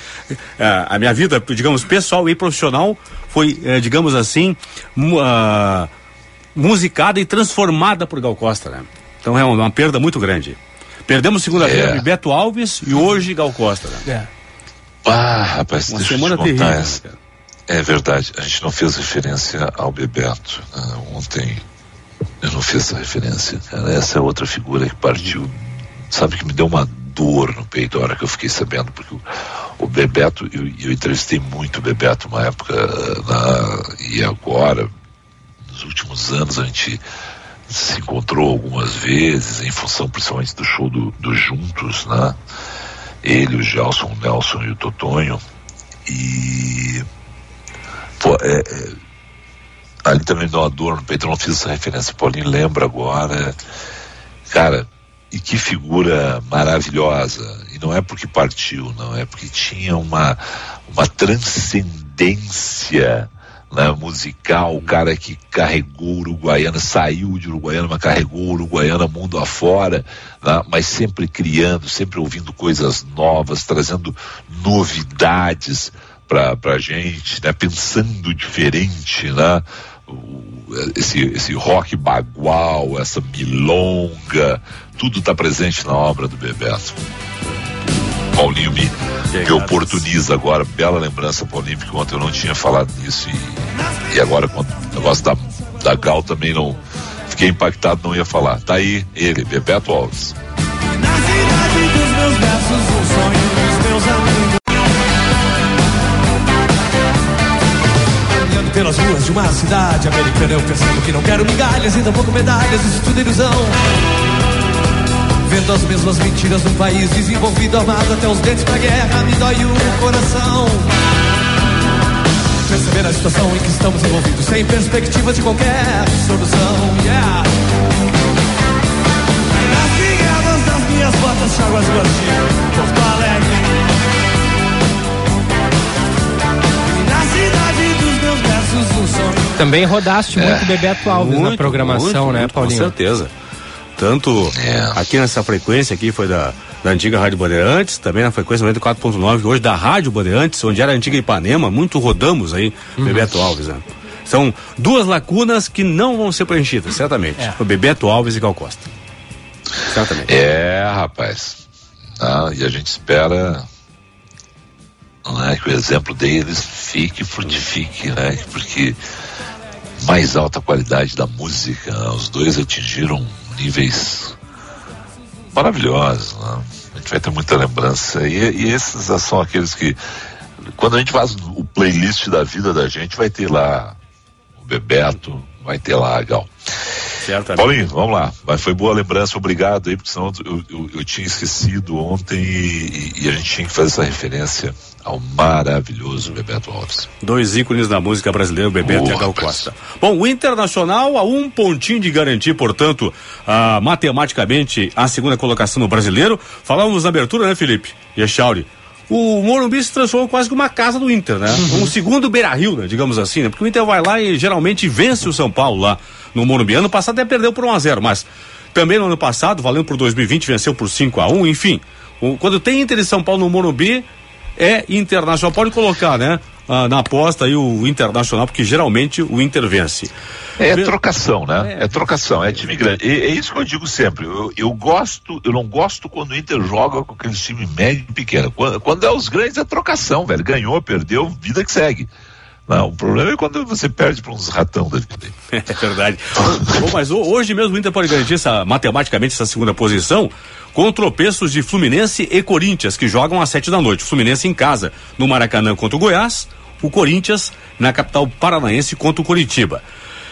J: eh, a minha vida, digamos, pessoal e profissional foi, eh, digamos assim, ah, musicada e transformada por Gal Costa, né? Então é uma, uma perda muito grande. Perdemos segunda-feira
B: É.
J: de Beto Alves e hoje Gal Costa, né?
C: É.
B: Ah, rapaz,
J: Uma
B: deixa eu te
J: semana terrível.
B: essa.
J: cara.
B: É verdade, a gente não fez referência ao Bebeto. né? Ontem eu não fiz essa referência. Cara. Essa é outra figura que partiu. Sabe que me deu uma dor no peito a hora que eu fiquei sabendo, porque o, o Bebeto, eu, eu entrevistei muito o Bebeto uma época, na, e agora, nos últimos anos, a gente se encontrou algumas vezes, em função principalmente do show do, do Juntos, né? Ele, o Gelson, o Nelson e o Totonho. E Pô, é, é, ali também deu uma dor no peito, eu não fiz essa referência, Paulinho lembra agora. Cara, e que figura maravilhosa. E não é porque partiu, não, é porque tinha uma, uma transcendência né, musical, o cara que carregou Uruguaiana, saiu de Uruguaiana, mas carregou Uruguaiana mundo afora, né, mas sempre criando, sempre ouvindo coisas novas, trazendo novidades para a gente, né, pensando diferente, né, esse, esse rock bagual, essa milonga, tudo está presente na obra do Bebeto. Paulinho me, me oportuniza agora, bela lembrança, Paulinho, porque ontem eu não tinha falado nisso e, e agora com o negócio da, da Gal também não fiquei impactado, não ia falar. Tá aí ele, Bebeto Alves.
D: Na cidade dos meus versos, pelas ruas de uma cidade americana, eu percebo que não quero migalhas e tampouco medalhas, isso tudo é ilusão. Vendo as mesmas mentiras num país desenvolvido, armado até os dentes pra guerra, me dói o coração. Perceber a situação em que estamos envolvidos, sem perspectiva de qualquer solução. Yeah. Nas pingadas das minhas botas, cháguas gordinho, Porto Alegre.
C: Também rodaste muito Bebeto Alves na
J: Muito,
C: programação,
J: muito,
C: né,
J: muito,
C: Paulinho?
J: Com certeza. Tanto
B: É.
J: aqui nessa frequência aqui foi da, da antiga Rádio Bandeirantes, também na frequência 94.9, hoje da Rádio Bandeirantes, onde era a antiga Ipanema, muito rodamos aí,
C: Uhum.
J: Bebeto Alves, né? São duas lacunas que não vão ser preenchidas, certamente.
C: É.
J: O Bebeto Alves e Gal Costa. Certamente.
B: É, rapaz. Ah, e a gente espera né, que o exemplo deles fique e frutifique, né, porque mais alta qualidade da música, né, os dois atingiram níveis maravilhosos, né? a gente vai ter muita lembrança e, e esses são aqueles que quando a gente faz o playlist da vida da gente vai ter lá o Bebeto, vai ter lá a Gal.
J: Certo.
B: Paulinho, vamos lá. Mas foi boa lembrança, obrigado aí, porque senão eu, eu, eu tinha esquecido ontem e, e, a gente tinha que fazer essa referência ao maravilhoso Bebeto Alves.
J: Dois ícones da música brasileira, o Bebeto oh, e a Gal Costa. Bom, o Internacional a um pontinho de garantir, portanto, matematicamente, a segunda colocação no brasileiro. Falávamos na abertura, né, Felipe? E a Chauri o Morumbi se transformou quase que uma casa do Inter, né? Uhum. Um segundo Beira-Rio, né? digamos assim, né? Porque o Inter vai lá e geralmente vence o São Paulo lá no Morumbi. Ano passado até perdeu por 1 a 0 mas também no ano passado, valendo por 2020, venceu por 5 a 1 enfim. O, quando tem Inter e São Paulo no Morumbi, é internacional. Pode colocar, né? Ah, na aposta aí o internacional, porque geralmente o Inter vence.
B: É, é trocação, né? É, é trocação, é time grande. E, é isso que eu digo sempre. Eu, eu, gosto, eu não gosto quando o Inter joga com aquele time médio e pequeno. Quando, quando é os grandes é trocação, velho. Ganhou, perdeu, vida que segue. Não, o problema é quando você perde para uns ratão da vida.
J: É verdade. Bom, mas hoje mesmo o Inter pode garantir essa, matematicamente essa segunda posição com tropeços de Fluminense e Corinthians, que jogam às sete da noite. Fluminense em casa, no Maracanã contra o Goiás, o Corinthians na capital paranaense contra o Coritiba.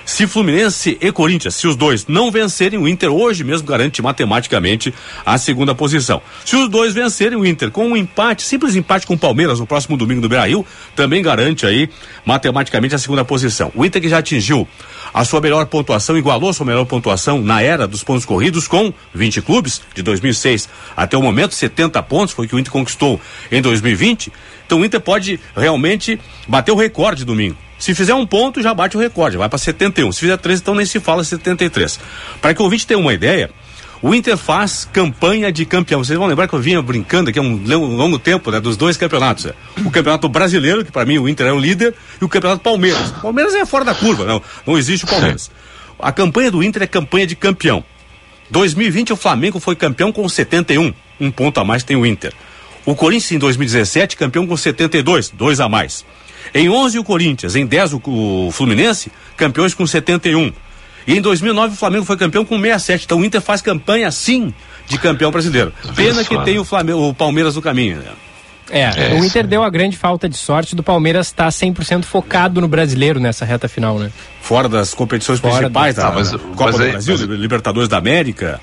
J: Se Fluminense e Corinthians, se os dois não vencerem, o Inter hoje mesmo garante matematicamente a segunda posição. Se os dois vencerem, o Inter com um empate, simples empate com o Palmeiras no próximo domingo no Beira-Rio, também garante aí matematicamente a segunda posição. O Inter que já atingiu a sua melhor pontuação, igualou a sua melhor pontuação na era dos pontos corridos com 20 clubes de 2006 até o momento, 70 pontos foi o que o Inter conquistou em 2020. Então o Inter pode realmente bater o recorde domingo. Se fizer um ponto, já bate o recorde, vai para 71. Se fizer três, então nem se fala 73. Para que o ouvinte tenha uma ideia, o Inter faz campanha de campeão. Vocês vão lembrar que eu vinha brincando aqui há um longo tempo, né, dos dois campeonatos. O Campeonato Brasileiro, que para mim o Inter é o líder, e o Campeonato Palmeiras. O Palmeiras é fora da curva, não, não existe o Palmeiras. A campanha do Inter é campanha de campeão. 2020 o Flamengo foi campeão com 71, um ponto a mais tem o Inter. O Corinthians em 2017 campeão com 72, dois a mais. Em 11 o Corinthians, em 10 o, Fluminense, campeões com 71. E em 2009 o Flamengo foi campeão com 67. Então o Inter faz campanha sim de campeão brasileiro. Pena que tem o, Flamengo, o Palmeiras no caminho. Né?
C: É, é, o Inter deu a grande falta de sorte do Palmeiras estar tá 100% focado no brasileiro nessa reta final, né?
J: Fora das competições Fora principais da, ah, mas, Copa mas do aí, Brasil, mas... Libertadores da América.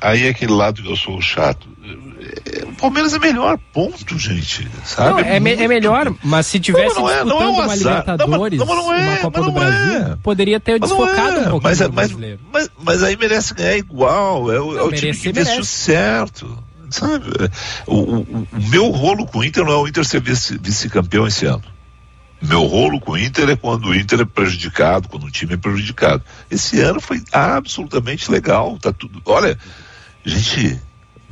B: Aí é aquele lado que eu sou chato o Palmeiras é melhor, ponto, gente. Sabe?
C: Não, é, me, é, melhor, mas se tivesse não, não é, não é um uma Libertadores, não, não, é, uma Copa do Brasil, é. poderia ter desfocado um pouco
B: mas, é, mas, mas, mas, aí merece ganhar igual. É o, é o time que investiu certo. Sabe? O, o, o, meu rolo com o Inter não é o Inter ser vice-campeão vice esse ano. Meu rolo com o Inter é quando o Inter é prejudicado, quando o time é prejudicado. Esse ano foi absolutamente legal. Tá tudo. Olha, gente,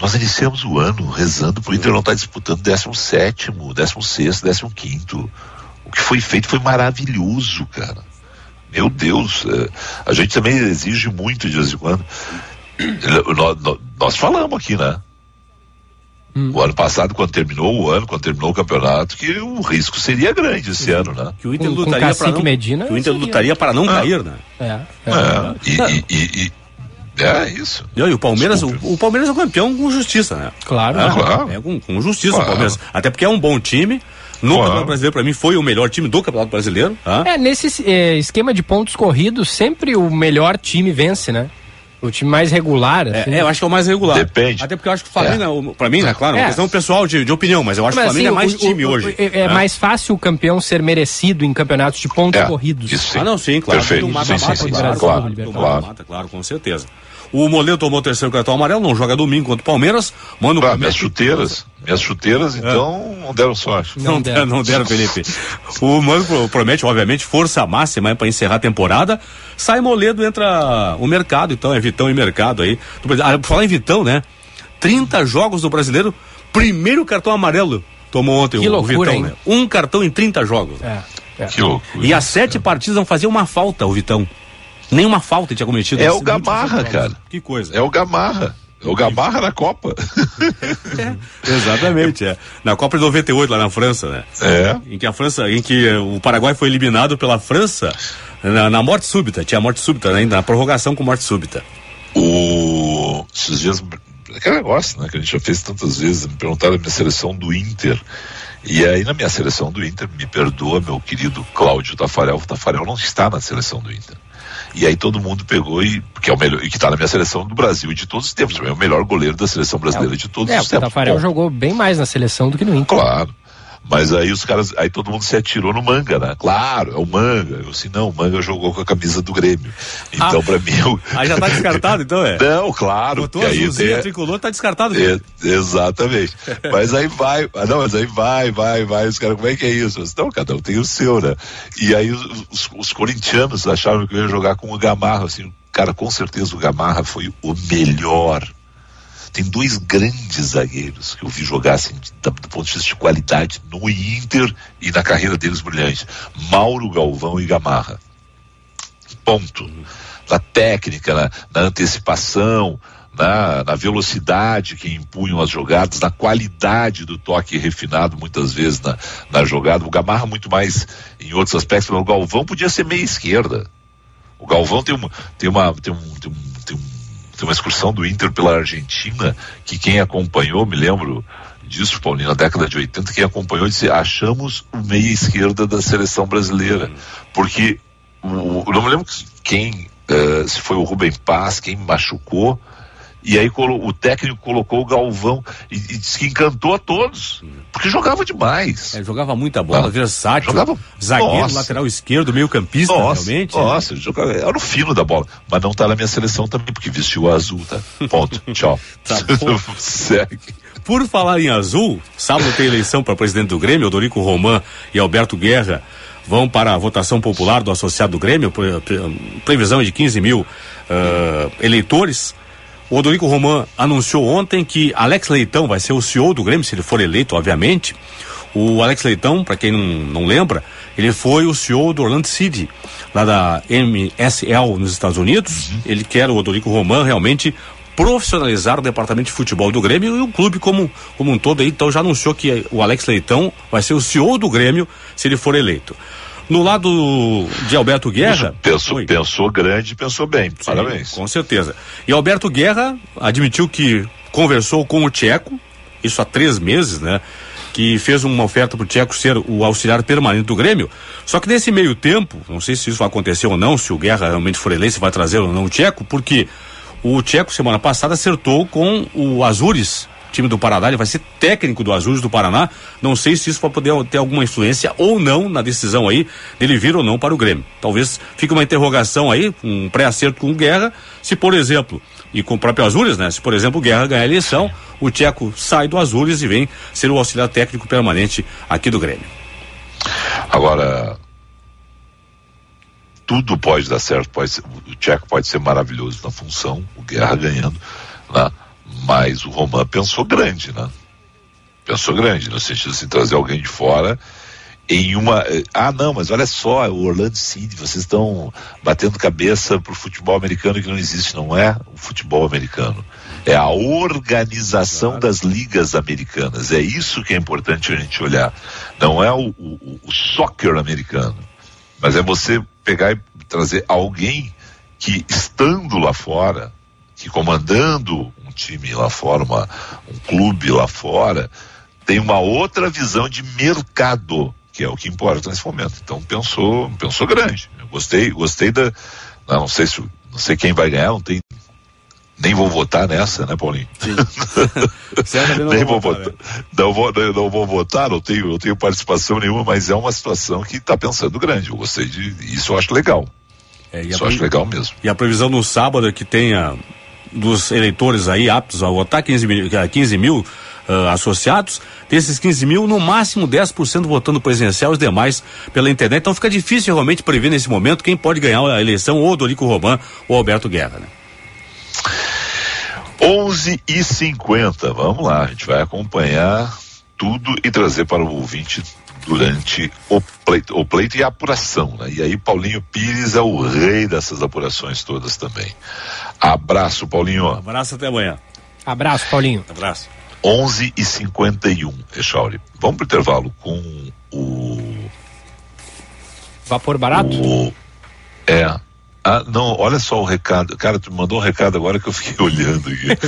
B: nós iniciamos o ano rezando para o Inter não estar tá disputando 17, 16, 15. O que foi feito foi maravilhoso, cara. Meu Deus, é, a gente também exige muito de vez em quando. Nós, nós falamos aqui, né? Hum. O ano passado, quando terminou o ano, quando terminou o campeonato, que o risco seria grande esse ano, né?
J: Que o Inter lutaria para não,
C: Medina,
J: que o Inter lutaria para não
B: é.
J: cair, né?
B: É. é. é. E, e, e, é isso.
J: E, o Palmeiras, o, o, Palmeiras é o campeão com justiça, né?
C: Claro,
J: é,
C: claro.
J: É com, com justiça claro. o Palmeiras. Até porque é um bom time. No claro. Campeonato Brasileiro, para mim, foi o melhor time do Campeonato Brasileiro. Ah.
C: É, nesse é, esquema de pontos corridos, sempre o melhor time vence, né? O time mais regular.
J: É, assim. É, eu acho que é o mais regular.
B: Depende.
J: Até porque eu acho que o Flamengo, é. pra mim, né, claro, é uma questão pessoal de, de opinião, mas eu acho mas, que o Flamengo assim, é mais o, time o, hoje.
C: É, é, mais fácil o campeão ser merecido em campeonatos de pontos é, corridos.
J: Isso sim. Ah, não, sim, claro.
B: Perfeito. Sim, sim, sim, claro,
J: claro, claro, claro, com certeza. O Moledo tomou o terceiro cartão amarelo, não joga domingo contra o Palmeiras. Mano,
B: ah, minhas chuteiras, minhas chuteiras, então é. não deram sorte.
J: Não, não deram, não deram, Felipe. o Mano promete, obviamente, força máxima para encerrar a temporada. Sai Moledo, entra o mercado, então, é Vitão e mercado aí. Ah, falar em Vitão, né? 30 jogos do brasileiro, primeiro cartão amarelo tomou ontem
C: que
J: o,
C: loucura,
J: Vitão,
C: hein?
J: né? Um cartão em 30 jogos.
C: É,
J: é. Que loucura. E as sete partidas não faziam uma falta, o Vitão. Nenhuma falta tinha cometido.
B: É o Gamarra, cara.
J: Que coisa.
B: É o Gamarra. É o Gamarra na Copa.
J: Exatamente, é. Na Copa de 98, lá na França, né?
B: É.
J: Em que a França, em que o Paraguai foi eliminado pela França na, na morte súbita, tinha morte súbita ainda, na prorrogação com morte súbita.
B: O. Esses dias. Aquele negócio, né? Que a gente já fez tantas vezes. Me perguntaram a minha seleção do Inter. E aí, na minha seleção do Inter, me perdoa, meu querido Cláudio Tafarel. O Tafarel não está na seleção do Inter. E aí todo mundo pegou e que é o melhor, e que está na minha seleção do Brasil e de todos os tempos. É o melhor goleiro da seleção brasileira de todos
C: É,
B: os
C: o
B: tempos.
C: Tafarel
B: Bom,
C: jogou bem mais na seleção do que no Inter.
B: Claro. Mas aí os caras, aí todo mundo se atirou no manga, né? Claro, é o manga. Eu assim, não, o manga jogou com a camisa do Grêmio. Então,
J: Ah.
B: pra mim, eu...
J: Aí já tá descartado, então, é?
B: Não, claro.
J: Botou
B: aí
J: azulzinho,
B: tem-
J: tricolor, tá descartado.
B: É, exatamente. Mas aí vai, ah, não, mas aí vai, vai, vai. Os caras, como é que é isso? Eu disse, não, cada um tem o seu, né? E aí os, os, os corintianos acharam que eu ia jogar com o Gamarra, assim, cara, com certeza o Gamarra foi o melhor. Tem dois grandes zagueiros que eu vi jogar assim, do ponto de vista de qualidade no Inter e na carreira deles brilhante. Mauro Galvão e Gamarra. Ponto. Na técnica, na, na antecipação, na, na velocidade que impunham as jogadas, na qualidade do toque refinado, muitas vezes na, na jogada. O Gamarra muito mais em outros aspectos, mas o Galvão podia ser meia esquerda. O Galvão tem uma, tem uma, tem um, tem um, tem uma excursão do Inter pela Argentina que quem acompanhou, me lembro disso, Paulinho, na década de 80, quem acompanhou disse, achamos o meia esquerda da seleção brasileira. Porque o, não me lembro quem, eh, se foi o Rubem Paz, quem machucou, e aí o técnico colocou o Galvão e, e disse que encantou a todos, porque jogava demais.
J: É, jogava muita bola,
B: Ah,
J: versátil,
B: jogava-
J: zagueiro,
B: Nossa.
J: lateral esquerdo, meio campista,
B: Nossa,
J: realmente.
B: nossa, ele jogava, era o fino da bola, mas não tá na minha seleção também, porque vestiu o azul, tá? Ponto, tchau.
J: Tá.
B: Segue.
J: Por falar em azul, sábado tem eleição para presidente do Grêmio, Odorico Roman e Alberto Guerra vão para a votação popular do associado do Grêmio, pre- pre- previsão é de 15 mil ah, eleitores. O Odorico Roman anunciou ontem que Alex Leitão vai ser o CEO do Grêmio, se ele for eleito, obviamente. O Alex Leitão, para quem não, não lembra, ele foi o CEO do Orlando City, lá da MSL nos Estados Unidos. Ele quer o Odorico Roman realmente profissionalizar o departamento de futebol do Grêmio e o clube como, como um todo aí, então já anunciou que o Alex Leitão vai ser o CEO do Grêmio se ele for eleito. No lado de Alberto Guerra.
B: Pensou, pensou grande, pensou bem.
J: Sim,
B: Parabéns.
J: Com certeza. E Alberto Guerra admitiu que conversou com o Tcheco, isso há três meses, né? Que fez uma oferta para o Tcheco ser o auxiliar permanente do Grêmio. Só que nesse meio tempo, não sei se isso vai acontecer ou não, se o Guerra realmente for eleito, se vai trazer ou não o Tcheco, porque o Tcheco, semana passada, acertou com o Azures, time do Paraná, ele vai ser técnico do Azures do Paraná. Não sei se isso vai poder ter alguma influência ou não na decisão aí dele vir ou não para o Grêmio. Talvez fique uma interrogação aí, um pré-acerto com o Guerra, se por exemplo, e com o próprio Azures, né? Se por exemplo o Guerra ganhar a eleição, o Tcheco sai do Azures e vem ser o auxiliar técnico permanente aqui do Grêmio.
B: Agora, tudo pode dar certo, pode ser- o Tcheco pode ser maravilhoso na função, o Guerra ganhando, né? Mas o Roman pensou grande, né? Pensou grande, no sentido assim, trazer alguém de fora em uma. eh, Ah, não, mas olha só, o Orlando City, vocês estão batendo cabeça pro futebol americano que não existe, não é o futebol americano. É a organização das ligas americanas. É isso que é importante a gente olhar. Não é o, o, o soccer americano. Mas é você pegar e trazer alguém que, estando lá fora, que comandando time lá fora, uma, um clube lá fora, tem uma outra visão de mercado, que é o que importa nesse momento. Então pensou, pensou grande. Eu gostei, gostei da. Não sei se não sei quem vai ganhar, não tem. Nem vou votar nessa, né, Paulinho?
J: Não
B: Nem
J: vou votar,
B: votar. Não vou, não, vou votar, não tenho, não tenho participação nenhuma, mas é uma situação que está pensando grande. Eu gostei de. Isso eu acho legal.
J: É,
B: Isso eu acho legal mesmo.
J: e a previsão no sábado é que tenha dos eleitores aí aptos a votar, 15 mil, eh, 15 mil ah, associados, desses 15 mil, no máximo 10% votando presidencial, os demais pela internet. Então fica difícil realmente prever nesse momento quem pode ganhar a eleição, ou Dorico Roman ou Alberto Guerra, né?
B: 11 e 50 vamos lá, a gente vai acompanhar tudo e trazer para o ouvinte durante o pleito, o pleito e a apuração, né? E aí Paulinho Pires é o rei dessas apurações todas também. Abraço, Paulinho.
J: Abraço até amanhã.
C: Abraço, Paulinho.
J: Abraço.
B: 11 e 51, Echauri. Vamos pro intervalo com o.
C: Vapor barato?
B: O, é. Ah, não, olha só o recado. Cara, tu mandou um recado agora que eu fiquei olhando aqui.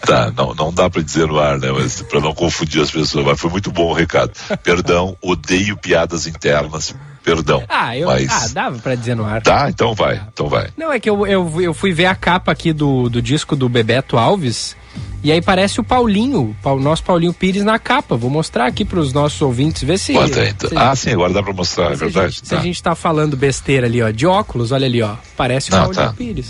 B: Tá, não, não dá pra dizer no ar, né? Mas pra não confundir as pessoas, mas foi muito bom o recado. Perdão, odeio piadas internas. Perdão.
C: Ah, eu,
B: mas...
C: ah, dava pra dizer no ar.
B: Tá, então vai, então vai.
C: Não, é que eu, eu, eu fui ver a capa aqui do, do disco do Bebeto Alves. E aí parece o Paulinho, o nosso Paulinho Pires na capa. Vou mostrar aqui para os nossos ouvintes, ver se.
B: Bota então.
C: se-
B: Ah, sim, agora dá pra mostrar, é
C: se a
B: verdade.
C: gente- se a gente tá falando besteira ali, ó, de óculos, olha ali, ó. Parece o
B: Não,
C: Paulinho
B: tá.
C: Pires.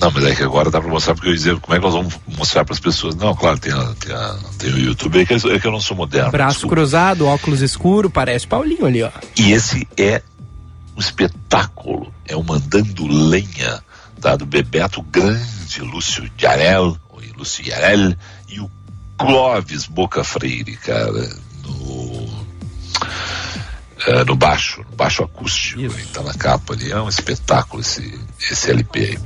B: Não, mas é que agora dá pra mostrar, porque eu ia dizer como é que nós vamos mostrar pras pessoas. Não, claro, tem, a, tem, a- tem o YouTube, é que, eu- é que eu não sou moderno.
C: Braço
B: desculpa.
C: cruzado, óculos escuro, parece Paulinho ali, ó.
B: E esse é um espetáculo, é o Mandando Lenha, tá? do Bebeto Grande, Lúcio Yarel, ou Lúcio Yarel, e o Clóvis Boca Freire, cara, no, é, no baixo, no baixo acústico, ele tá na capa ali, é um espetáculo esse, esse LP aí.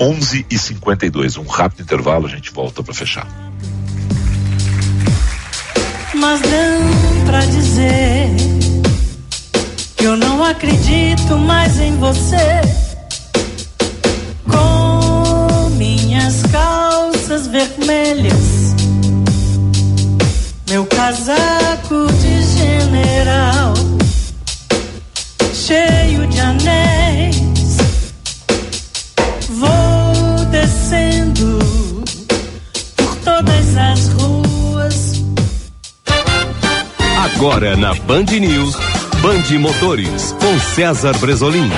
B: 11 e 52 um rápido intervalo, a gente volta para fechar.
D: Mas não pra dizer que eu não acredito mais em você. Vermelhas, meu casaco de general, cheio de anéis, vou descendo por todas as ruas.
K: Agora na Band News, Band Motores, com César Bresolim.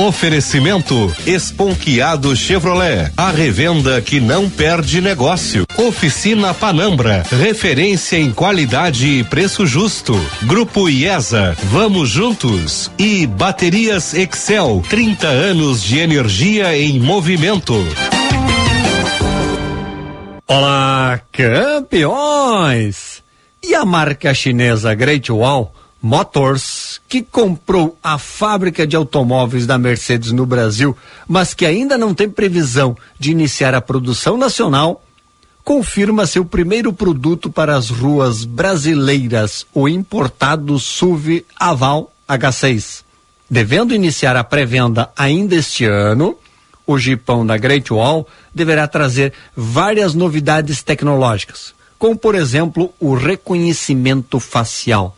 E: Oferecimento Esponquiado Chevrolet, a revenda que não perde negócio. Oficina Panambra, referência em qualidade e preço justo. Grupo IESA, vamos juntos. E Baterias Excel, 30 anos de energia em movimento.
L: Olá, campeões! E a marca chinesa Great Wall Motors, que comprou a fábrica de automóveis da Mercedes no Brasil, mas que ainda não tem previsão de iniciar a produção nacional, confirma seu primeiro produto para as ruas brasileiras, o importado SUV Aval H6. Devendo iniciar a pré-venda ainda este ano, o Jeepão da Great Wall deverá trazer várias novidades tecnológicas, como por exemplo o reconhecimento facial.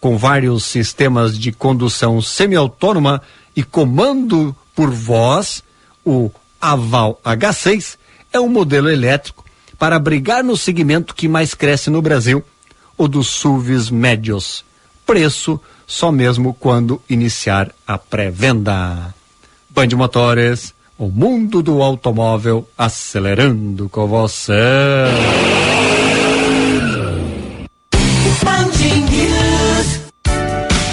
L: Com vários sistemas de condução semi-autônoma e comando por voz, o Aval H6 é um modelo elétrico para brigar no segmento que mais cresce no Brasil, o dos SUVs médios. Preço só mesmo quando iniciar a pré-venda. Band Motores, o mundo do automóvel acelerando com você.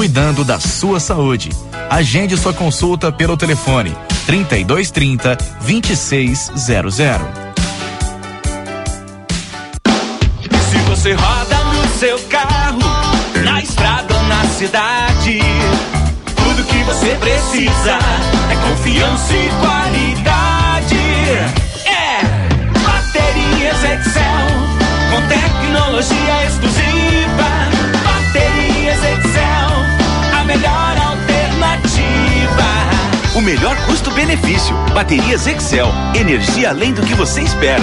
G: cuidando da sua saúde. Agende sua consulta pelo telefone 3230 2600.
M: Se você roda no seu carro, na estrada ou na cidade, tudo que você precisa é confiança e qualidade. É Baterias Excel, com tecnologia exclusiva. Melhor alternativa.
N: O melhor custo-benefício. Baterias Excel. Energia além do que você espera.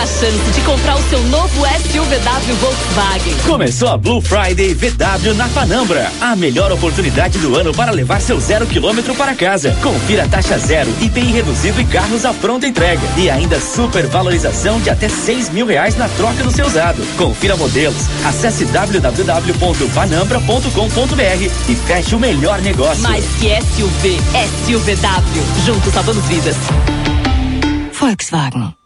O: Perca a chance de comprar o seu novo SUVW Volkswagen.
N: Começou a Blue Friday VW na Panambra. A melhor oportunidade do ano para levar seu zero quilômetro para casa. Confira taxa zero, IPI reduzido e carros à pronta entrega. E ainda super valorização de até seis mil reais na troca do seu usado. Confira modelos. Acesse www.panambra.com.br e feche o melhor negócio.
O: Mais que SUV, SUVW. Juntos salvamos vidas. Volkswagen.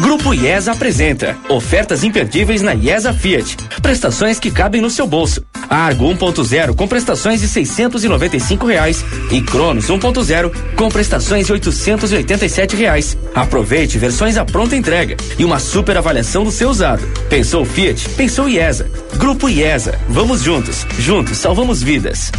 N: Grupo IESA apresenta ofertas imperdíveis na IESA Fiat. Prestações que cabem no seu bolso. Argo 1.0 com prestações de 695 reais e Cronos 1.0 com prestações de 887 reais. Aproveite versões à pronta entrega e uma super avaliação do seu usado. Pensou Fiat? Pensou IESA. Grupo IESA. Vamos juntos. Juntos salvamos vidas.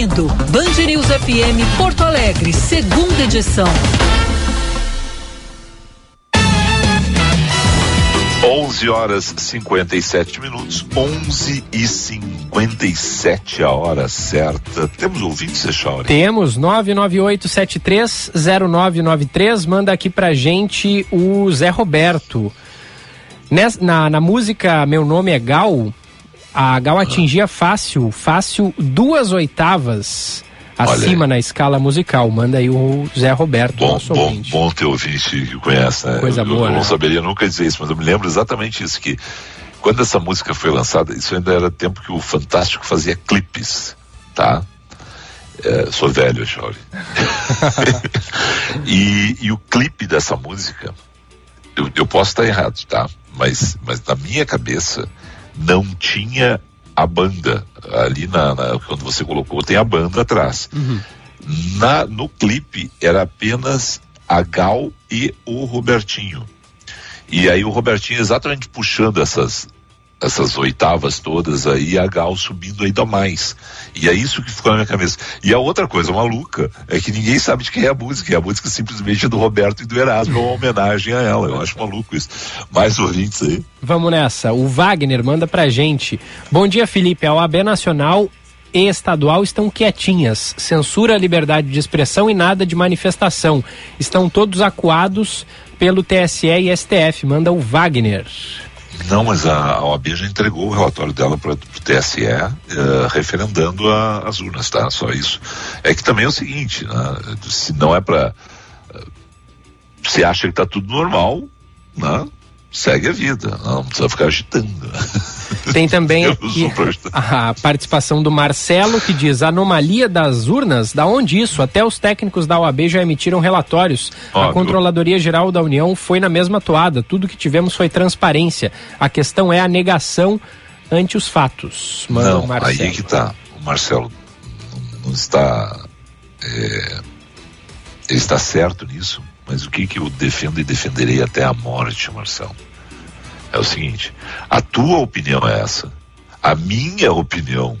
A: Ouvindo Band News FM Porto Alegre, segunda edição.
B: 11 horas 57 minutos, 11 e 57 a hora certa. Temos ouvintes, Echauri?
C: Temos 998730993. Manda aqui pra gente o Zé Roberto. Nes- na, na música Meu Nome é Gal, a Gal atingia fácil, fácil duas oitavas acima na escala musical. Manda aí o Zé Roberto,
B: Bom, bom,
C: ouvinte.
B: bom ter ouvinte que conhece, né?
C: Coisa
B: eu,
C: boa,
B: eu
C: né?
B: não saberia nunca dizer isso, mas eu me lembro exatamente isso, que quando essa música foi lançada, isso ainda era tempo que o Fantástico fazia clipes, tá? É, sou velho, Chauri. e, e o clipe dessa música, eu, eu posso estar errado, tá? Mas, mas na minha cabeça não tinha a banda ali na, na- quando você colocou tem a banda atrás. Na, no clipe era apenas a Gal e o Robertinho. E aí o Robertinho exatamente puxando essas essas oitavas todas aí, a Gal subindo ainda mais. E é isso que ficou na minha cabeça. E a outra coisa maluca é que ninguém sabe de quem é a música. E a música simplesmente é do Roberto e do Erasmo, é uma homenagem a ela. Eu acho maluco isso. Mais ouvintes aí.
C: Vamos nessa. O Wagner manda pra gente. Bom dia, Felipe. A OAB Nacional e estadual estão quietinhas. Censura liberdade de expressão e nada de manifestação. Estão todos acuados pelo TSE e STF. Manda o Wagner.
B: Não, mas a, a OAB já entregou o relatório dela para o TSE, eh, referendando a- as urnas, tá? Só isso. É que também é o seguinte, né? Se não é para. Você acha que está tudo normal, né? Segue a vida, não precisa ficar agitando.
C: Tem também aqui a participação do Marcelo que diz anomalia das urnas, da onde isso? Até os técnicos da OAB já emitiram relatórios. A
B: Óbvio.
C: Controladoria Geral da União foi na mesma toada. Tudo que tivemos foi transparência. A questão é a negação ante os fatos. Manda o
B: Não,
C: Marcelo.
B: aí que tá. O Marcelo não, não está. é, ele está certo nisso, mas o que, que eu defendo e defenderei até a morte, Marcelo? É o seguinte: a tua opinião é essa, a minha opinião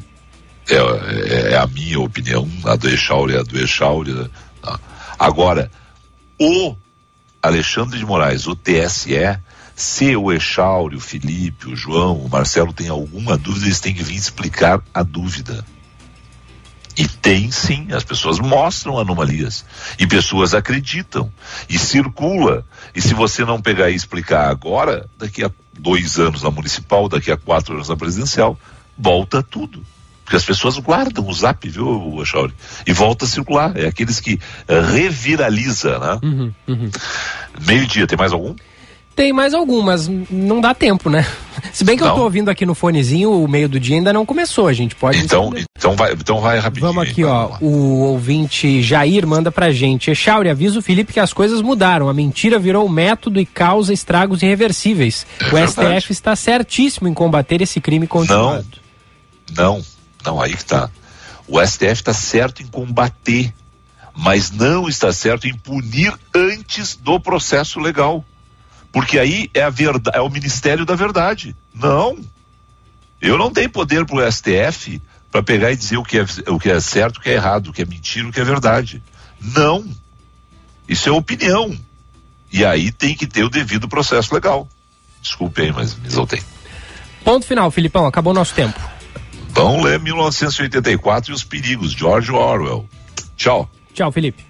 B: é, é- é a minha opinião, a do Echauri é a do Echauri. tá? Agora, o Alexandre de Moraes, o TSE, se o Echauri, o Felipe, o João, o Marcelo tem alguma dúvida, eles têm que vir explicar a dúvida. E tem sim, as pessoas mostram anomalias. E pessoas acreditam. E circula. E se você não pegar e explicar agora, daqui a dois anos na municipal, daqui a quatro anos na presidencial, volta tudo. Porque as pessoas guardam o zap, viu, Achauri? E volta a circular. É aqueles que eh, reviraliza, né?
C: Uhum, uhum.
B: Meio-dia, tem mais algum?
C: Tem mais algum, mas não dá tempo, né? Se bem que eu
B: Não.
C: tô ouvindo aqui no fonezinho, o meio do dia ainda não começou. A gente pode.
B: Então, então, vai, então vai rapidinho.
C: Vamos aqui, ó. O ouvinte Jair manda pra gente. Echauri, avisa o Felipe que as coisas mudaram. A mentira virou método e causa estragos irreversíveis. o
B: É verdade.
C: STF está certíssimo em combater esse crime continuado.
B: Não, não, aí que tá. O STF está certo em combater, mas não está certo em punir antes do processo legal. Porque aí é a verdade, é o Ministério da Verdade. Não. Eu não tenho poder pro STF para pegar e dizer o que, é, o que é certo, o que é errado, o que é mentira, o que é verdade. Não. Isso é opinião. E aí tem que ter o devido processo legal. Desculpe aí, mas me exaltei.
C: Ponto final, Filipão, acabou o nosso tempo.
B: Vamos ler 1984 e os perigos, George Orwell. Tchau.
C: Tchau, Felipe.